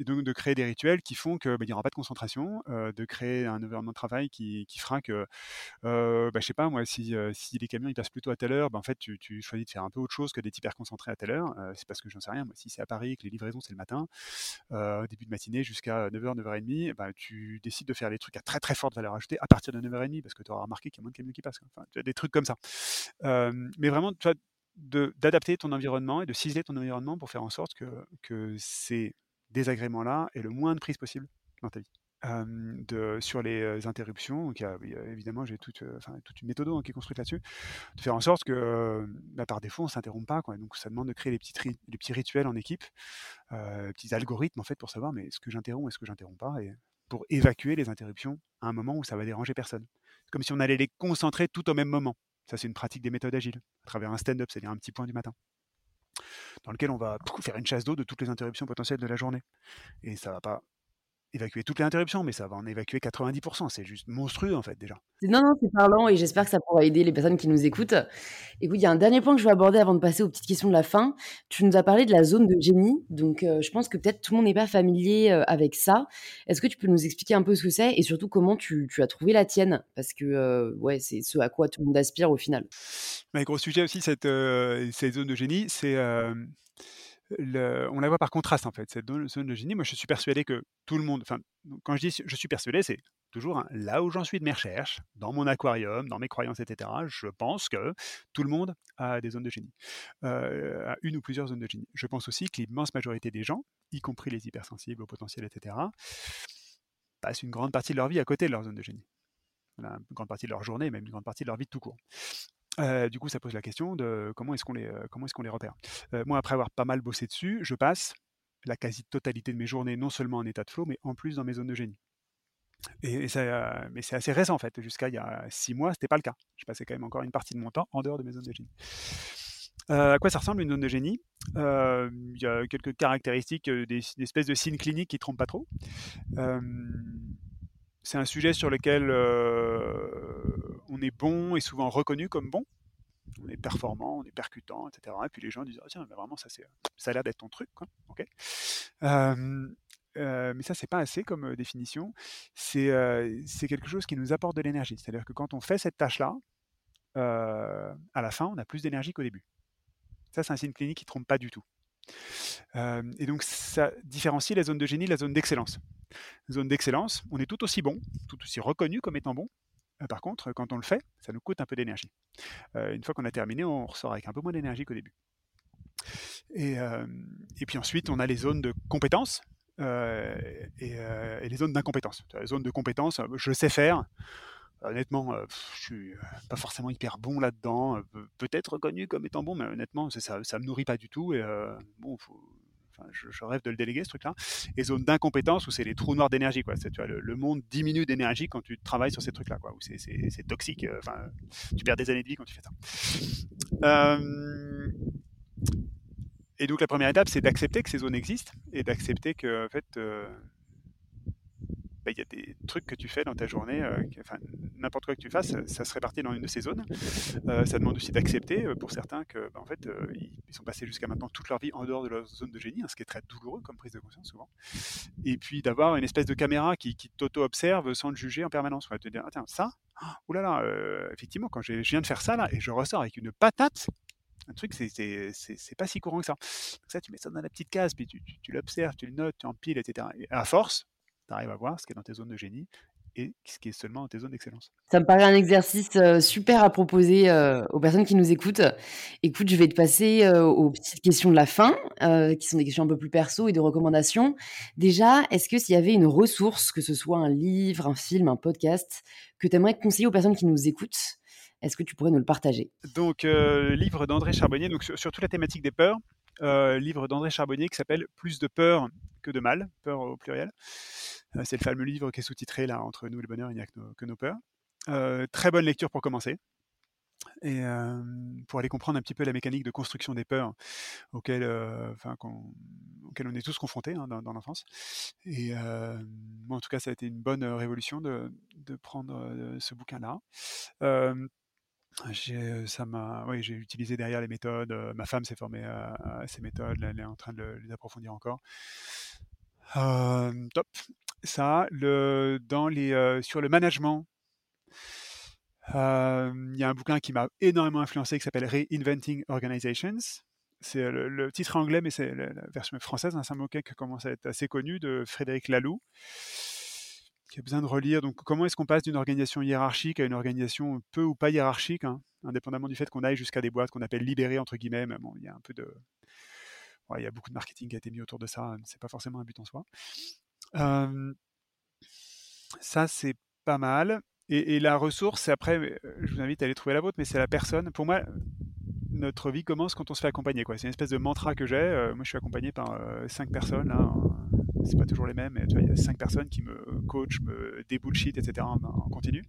B: donc de créer des rituels qui font qu'il bah, n'y aura pas de concentration, de créer un environnement de travail qui, qui fera que, bah, je sais pas moi, si, si les camions ils passent plutôt à telle heure, bah, en fait, tu, tu, choisis de faire un peu autre chose que d'être hyper concentré à telle heure. c'est parce que j'en sais rien. Moi, si c'est à Paris que les livraisons c'est le matin, début de matinée jusqu'à 9h, 9h30, bah, tu décides de faire les trucs à très très forte valeur ajoutée à partir de 9h30 parce que tu auras remarqué qu'il y a moins de camions qui passent. Enfin, tu as des trucs comme ça. mais vraiment, tu vois, d'adapter ton environnement et de ciseler ton environnement pour faire en sorte que, que ces désagréments-là aient le moins de prise possible dans ta vie. de, sur les interruptions, donc évidemment j'ai toute, toute une méthode hein, qui est construite là-dessus, de faire en sorte que bah, par défaut on ne s'interrompt pas. Quoi. Donc ça demande de créer les petits, rituels en équipe, euh, petits algorithmes en fait pour savoir mais est-ce que j'interromps, est-ce que j'interromps pas, et pour évacuer les interruptions à un moment où ça va déranger personne. Comme si on allait les concentrer tout au même moment. Ça, c'est une pratique des méthodes agiles, à travers un stand-up, c'est-à-dire un petit point du matin, dans lequel on va faire une chasse d'eau de toutes les interruptions potentielles de la journée. Et ça va pas évacuer toutes les interruptions, mais ça va en évacuer 90%. C'est juste monstrueux, en fait, déjà.
C: Non, non, c'est parlant et j'espère que ça pourra aider les personnes qui nous écoutent. Écoute, il y a un dernier point que je veux aborder avant de passer aux petites questions de la fin. Tu nous as parlé de la zone de génie, donc euh, je pense que peut-être tout le monde n'est pas familier euh, avec ça. Est-ce que tu peux nous expliquer un peu ce que c'est et surtout comment tu, as trouvé la tienne? Parce que, euh, ouais, c'est ce à quoi tout le monde aspire au final.
B: Un gros sujet aussi, cette, cette zone de génie, c'est on la voit par contraste en fait, cette zone de génie. Moi, je suis persuadé que tout le monde, enfin, quand je dis je suis persuadé, c'est toujours hein, là où j'en suis de mes recherches, dans mon aquarium, dans mes croyances, etc. Je pense que tout le monde a des zones de génie, euh, une ou plusieurs zones de génie. Je pense aussi que l'immense majorité des gens, y compris les hypersensibles au potentiel, etc., passent une grande partie de leur vie à côté de leur zone de génie. une grande partie de leur journée, même une grande partie de leur vie tout court du coup, ça pose la question de comment est-ce qu'on les, comment est-ce qu'on les repère. moi, après avoir pas mal bossé dessus, je passe la quasi-totalité de mes journées non seulement en état de flow, mais en plus dans mes zones de génie. Et, ça, mais c'est assez récent en fait. Jusqu'à il y a six mois, c'était pas le cas. Je passais quand même encore une partie de mon temps en dehors de mes zones de génie. à quoi ça ressemble une zone de génie? Il y a quelques caractéristiques, des, espèces de signes cliniques qui trompent pas trop. c'est un sujet sur lequel on est bon et souvent reconnu comme bon. On est performant, on est percutant, etc. Et puis les gens disent ah, tiens, mais vraiment ça ça a l'air d'être ton truc, mais ça c'est pas assez comme définition. C'est, quelque chose qui nous apporte de l'énergie. C'est-à-dire que quand on fait cette tâche-là, à la fin, on a plus d'énergie qu'au début. Ça c'est un signe clinique qui trompe pas du tout. et donc ça différencie la zone de génie de la zone d'excellence. Zone d'excellence, on est tout aussi bon, tout aussi reconnu comme étant bon, par contre, quand on le fait, ça nous coûte un peu d'énergie. Euh, une fois qu'on a terminé, on ressort avec un peu moins d'énergie qu'au début. Et, euh, puis ensuite, on a les zones de compétences et, les zones d'incompétence. La zone de compétence, je sais faire. Honnêtement, je suis pas forcément hyper bon là-dedans. Peut-être reconnu comme étant bon, mais honnêtement, ça, ça me nourrit pas du tout. Et bon, faut, je, rêve de le déléguer, ce truc-là. Et zone d'incompétence où c'est les trous noirs d'énergie. Quoi. Le, monde diminue d'énergie quand tu travailles sur ces trucs-là. Quoi, c'est, toxique. Euh, tu perds des années de vie quand tu fais ça. Euh, et donc la première étape, c'est d'accepter que ces zones existent et d'accepter que en fait, euh, bah, il y a des trucs que tu fais dans ta journée, euh, enfin, n'importe quoi que tu fasses, ça se répartit dans une de ces zones. Euh, ça demande aussi d'accepter euh, pour certains que, bah, en fait, ils sont passés jusqu'à maintenant toute leur vie en dehors de leur zone de génie, hein, ce qui est très douloureux comme prise de conscience souvent. Et puis d'avoir une espèce de caméra qui, t'auto-observe sans te juger en permanence. Tu te dire, tiens, ça, oh effectivement, quand je viens de faire ça là et je ressors avec une patate, un truc, c'est pas si courant que ça. Ça, tu mets ça dans la petite case, puis tu, tu l'observes, tu le notes, tu empiles, etc. Et à force, tu arrives à voir ce qui est dans tes zones de génie et ce qui est seulement dans tes zones d'excellence.
C: Ça me paraît un exercice super à proposer aux personnes qui nous écoutent. Écoute, je vais te passer aux petites questions de la fin, qui sont des questions un peu plus perso et de recommandations. Déjà, est-ce que s'il y avait une ressource, que ce soit un livre, un film, un podcast, que tu aimerais conseiller aux personnes qui nous écoutent, est-ce que tu pourrais nous le partager?
B: Donc, livre d'André Charbonnier, donc sur, toute la thématique des peurs, livre d'André Charbonnier qui s'appelle Plus de peur que de mal, peur au pluriel. Euh, c'est le fameux livre qui est sous-titré là, Entre nous le bonheur, il n'y a que nos, peurs. Euh, très bonne lecture pour commencer. et pour aller comprendre un petit peu la mécanique de construction des peurs auxquelles, on est tous confrontés hein, dans, l'enfance. Et moi, en tout cas, ça a été une bonne révolution de, prendre ce bouquin-là. J'ai, ça oui, j'ai utilisé derrière les méthodes. ma femme s'est formée à, ces méthodes. elle est en train de les approfondir encore. top. Ça, dans les, sur le management, il y a un bouquin qui m'a énormément influencé qui s'appelle Reinventing Organizations. C'est le, titre anglais, mais c'est la, version française. Hein, c'est un bouquin qui commence à être assez connu de Frédéric Laloux, qui a besoin de relire. Donc, comment est-ce qu'on passe d'une organisation hiérarchique à une organisation peu ou pas hiérarchique, hein, indépendamment du fait qu'on aille jusqu'à des boîtes qu'on appelle libérées entre guillemets. Bon, il y a un peu de, il y a beaucoup de marketing qui a été mis autour de ça. C'est pas forcément un but en soi. Ça, c'est pas mal. Et, la ressource, après, je vous invite à aller trouver la vôtre, mais c'est la personne. Pour moi, notre vie commence quand on se fait accompagner. C'est une espèce de mantra que j'ai. Moi, je suis accompagné par euh, cinq personnes. Là. C'est pas toujours les mêmes, mais il y a cinq personnes qui me coachent, me débullshit, etc. en, continu.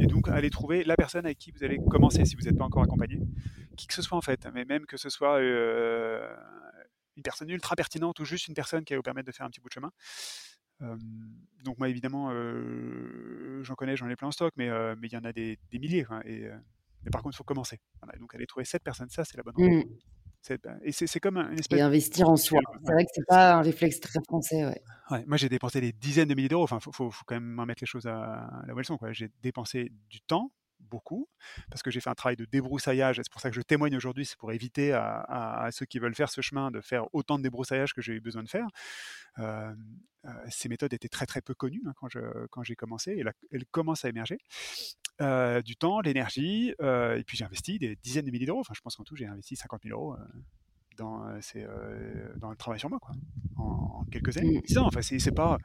B: et donc, allez trouver la personne avec qui vous allez commencer si vous n'êtes pas encore accompagné. Qui que ce soit, en fait. Mais même que ce soit une personne ultra pertinente ou juste une personne qui va vous permettre de faire un petit bout de chemin donc moi évidemment j'en connais, j'en ai plein en stock, mais mais il y en a des, milliers. et, mais par contre il faut commencer. donc aller trouver cette personne, ça c'est la bonne. Mmh. Bah, et c'est comme une espèce.
C: Et investir en soi. C'est vrai que c'est pas un réflexe très français.
B: Ouais. moi j'ai dépensé des dizaines de milliers d'euros. Enfin faut, faut, quand même mettre les choses à, la où elles sont. J'ai dépensé du temps, beaucoup, parce que j'ai fait un travail de débroussaillage, et c'est pour ça que je témoigne aujourd'hui, c'est pour éviter à, ceux qui veulent faire ce chemin de faire autant de débroussaillage que j'ai eu besoin de faire. Euh, euh, ces méthodes étaient très très peu connues hein, quand, je, quand j'ai commencé, et là, elles commencent à émerger. Euh, du temps, l'énergie, et puis j'ai investi des dizaines de milliers d'euros, enfin je pense qu'en tout j'ai investi 50 000 euros dans, dans le travail sur moi, quoi, en, quelques années. C'est enfin c'est pas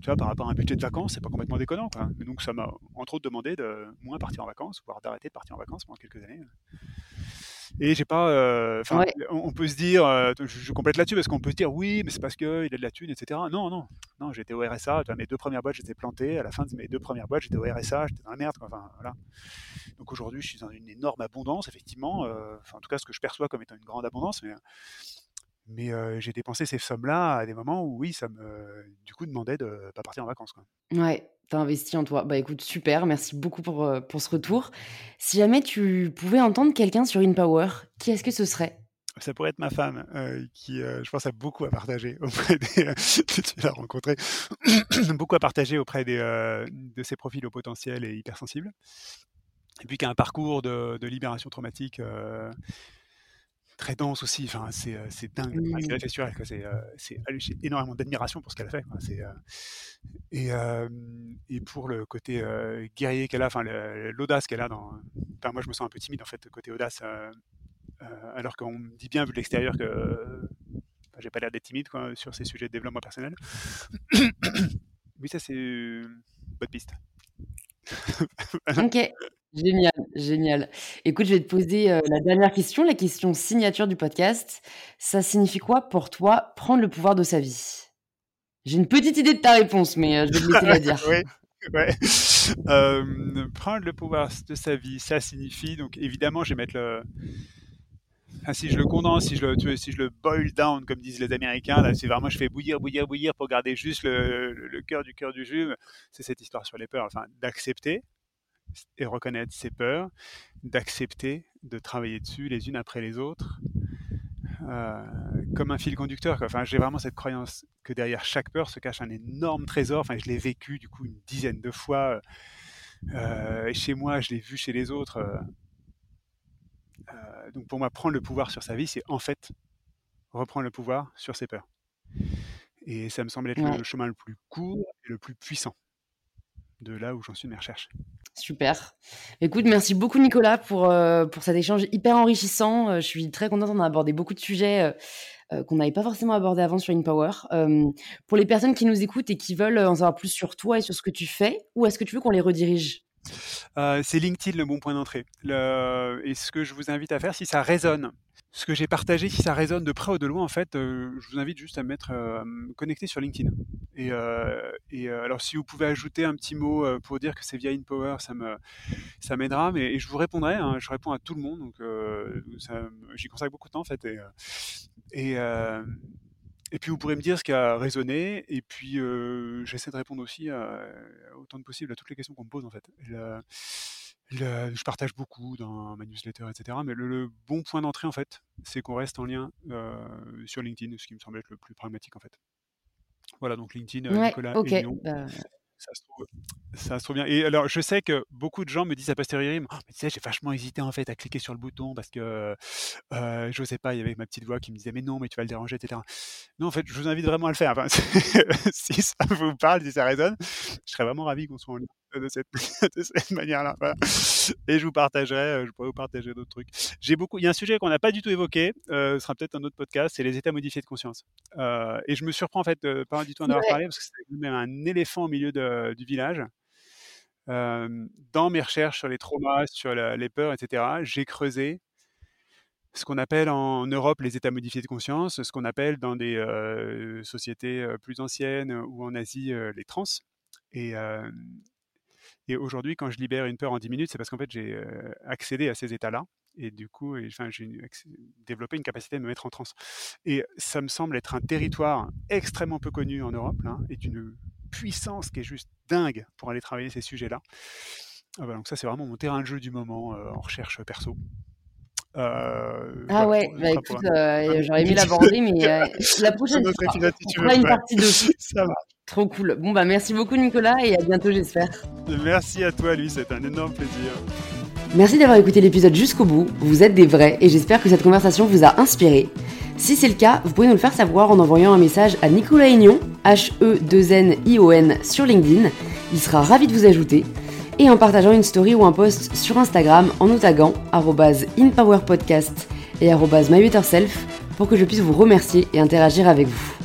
B: tu vois, par rapport à un budget de vacances, c'est pas complètement déconnant. Quoi. Mais donc, ça m'a entre autres demandé de moins partir en vacances, voire d'arrêter de partir en vacances pendant quelques années. Et j'ai pas. Euh, on, peut se dire, euh, je, complète là-dessus parce qu'on peut se dire, oui, mais c'est parce qu'il a de la thune, etc. Non, non, non, j'étais au RSA. mes deux premières boîtes, j'étais planté. À la fin de mes deux premières boîtes, j'étais au RSA, j'étais dans la merde. Enfin, voilà. Donc aujourd'hui, je suis dans une énorme abondance, effectivement. Euh, enfin, en tout cas, ce que je perçois comme étant une grande abondance. Mais mais j'ai dépensé ces sommes-là à des moments où oui, ça me du coup demandait de ne pas partir en vacances. Quoi.
C: Ouais, as investi en toi. Bah écoute, super, merci beaucoup pour, pour ce retour. Si jamais tu pouvais entendre quelqu'un sur InPower, qui est-ce que ce serait?
B: Ça pourrait être ma femme, qui, je pense, a beaucoup à partager auprès des. tu l'as rencontré, beaucoup à partager auprès des, de ses profils au potentiel et hypersensibles. Et puis qui a un parcours de, de libération traumatique très dense aussi. Enfin, c'est, c'est dingue mmh. sur elle. C'est, c'est, j'ai énormément d'admiration pour ce qu'elle a fait. C'est, et, et pour le côté guerrier qu'elle a, enfin l'audace qu'elle a dans. Enfin, moi, je me sens un peu timide en fait côté audace, alors qu'on me dit bien vu de l'extérieur que j'ai pas l'air d'être timide quoi, sur ces sujets de développement personnel. oui, ça c'est bonne piste.
C: ok. Génial, génial. Écoute, je vais te poser euh, la dernière question, la question signature du podcast. Ça signifie quoi pour toi prendre le pouvoir de sa vie? J'ai une petite idée de ta réponse, mais euh, je vais te laisser la dire.
B: oui, ouais. Prendre le pouvoir de sa vie, ça signifie donc évidemment, je vais mettre le. si je le condense, si je le, si je le boil down, comme disent les Américains, là, c'est vraiment, je fais bouillir, bouillir, bouillir pour garder juste le, le cœur du cœur du jus. C'est cette histoire sur les peurs, enfin, d'accepter et reconnaître ses peurs, d'accepter de travailler dessus les unes après les autres, euh, comme un fil conducteur. Enfin, j'ai vraiment cette croyance que derrière chaque peur se cache un énorme trésor. Enfin, je l'ai vécu du coup une dizaine de fois euh, chez moi, je l'ai vu chez les autres. Euh, donc pour moi, prendre le pouvoir sur sa vie, c'est en fait reprendre le pouvoir sur ses peurs. Et ça me semble être le chemin le plus court et le plus puissant de là où j'en suis de mes recherches.
C: Super. Écoute, merci beaucoup Nicolas pour, euh, pour cet échange hyper enrichissant. Euh, je suis très contente, on a abordé beaucoup de sujets euh, qu'on n'avait pas forcément abordés avant sur InPower. pour les personnes qui nous écoutent et qui veulent en savoir plus sur toi et sur ce que tu fais, où est-ce que tu veux qu'on les redirige?
B: C'est LinkedIn le bon point d'entrée. Et ce que je vous invite à faire, si ça résonne, ce que j'ai partagé, si ça résonne de près ou de loin, en fait, euh, je vous invite juste à me mettre euh, connecté sur LinkedIn. Et, euh, et alors, si vous pouvez ajouter un petit mot pour dire que c'est via InPower, ça me ça m'aidera. Mais je vous répondrai. Hein, je réponds à tout le monde, donc j'y consacre beaucoup de temps en fait. Et puis vous pourrez me dire ce qui a résonné. Et puis j'essaie de répondre aussi autant que possible à toutes les questions qu'on me pose en fait je partage beaucoup dans ma newsletter, etc. Mais le, bon point d'entrée, en fait, c'est qu'on reste en lien euh, sur LinkedIn, ce qui me semble être le plus pragmatique, en fait. Voilà, donc LinkedIn, euh, Nicolas et bah ça se, trouve, ça se trouve bien. Et alors, je sais que beaucoup de gens me disent à posteriori, oh, mais tu sais, j'ai vachement hésité en fait à cliquer sur le bouton parce que euh, je sais pas, il y avait ma petite voix qui me disait, mais non, mais tu vas le déranger, etc. Non, en fait, je vous invite vraiment à le faire. Enfin, si ça vous parle, si ça résonne, je serais vraiment ravi qu'on soit en lien de cette, de cette manière-là. Et je vous partagerai, euh, je pourrais vous partager d'autres trucs. J'ai beaucoup, il y a un sujet qu'on n'a pas du tout évoqué, euh, ce sera peut-être un autre podcast, c'est les états modifiés de conscience. Euh, et je me surprends en fait de pas du tout en avoir parlé parce que c'est même un éléphant au milieu du village. dans mes recherches sur les traumas, sur les peurs, etc., j'ai creusé ce qu'on appelle en Europe les états modifiés de conscience, ce qu'on appelle dans des sociétés plus anciennes ou en Asie les trans. Et, et aujourd'hui, quand je libère une peur en 10 minutes, c'est parce qu'en fait, j'ai accédé à ces états-là. Et du coup, enfin, j'ai développé une capacité de me mettre en transe. Et ça me semble être un territoire extrêmement peu connu en Europe, là, et d'une puissance qui est juste dingue pour aller travailler ces sujets-là. Ah bah, donc ça, c'est vraiment mon terrain de jeu du moment en recherche perso.
C: Euh, ah ouais, bah écoute, euh, j'aurais aimé l'aborder, mais euh, la prochaine on fera une partie de Ça va. Trop cool. Bon bah merci beaucoup Nicolas et à bientôt j'espère.
B: Merci à toi lui, c'est un énorme plaisir.
C: Merci d'avoir écouté l'épisode jusqu'au bout. Vous êtes des vrais et j'espère que cette conversation vous a inspiré. Si c'est le cas, vous pouvez nous le faire savoir en envoyant un message à Nicolas Aignon, H-E-2-N-I-O-N, sur LinkedIn. Il sera ravi de vous ajouter et en partageant une story ou un post sur Instagram en nous taguant inpowerpodcast et mybetterself pour que je puisse vous remercier et interagir avec vous.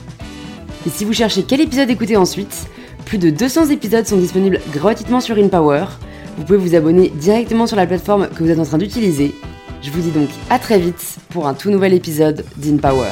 C: Et si vous cherchez quel épisode écouter ensuite, plus de 200 épisodes sont disponibles gratuitement sur InPower. Vous pouvez vous abonner directement sur la plateforme que vous êtes en train d'utiliser. Je vous dis donc à très vite pour un tout nouvel épisode d'InPower.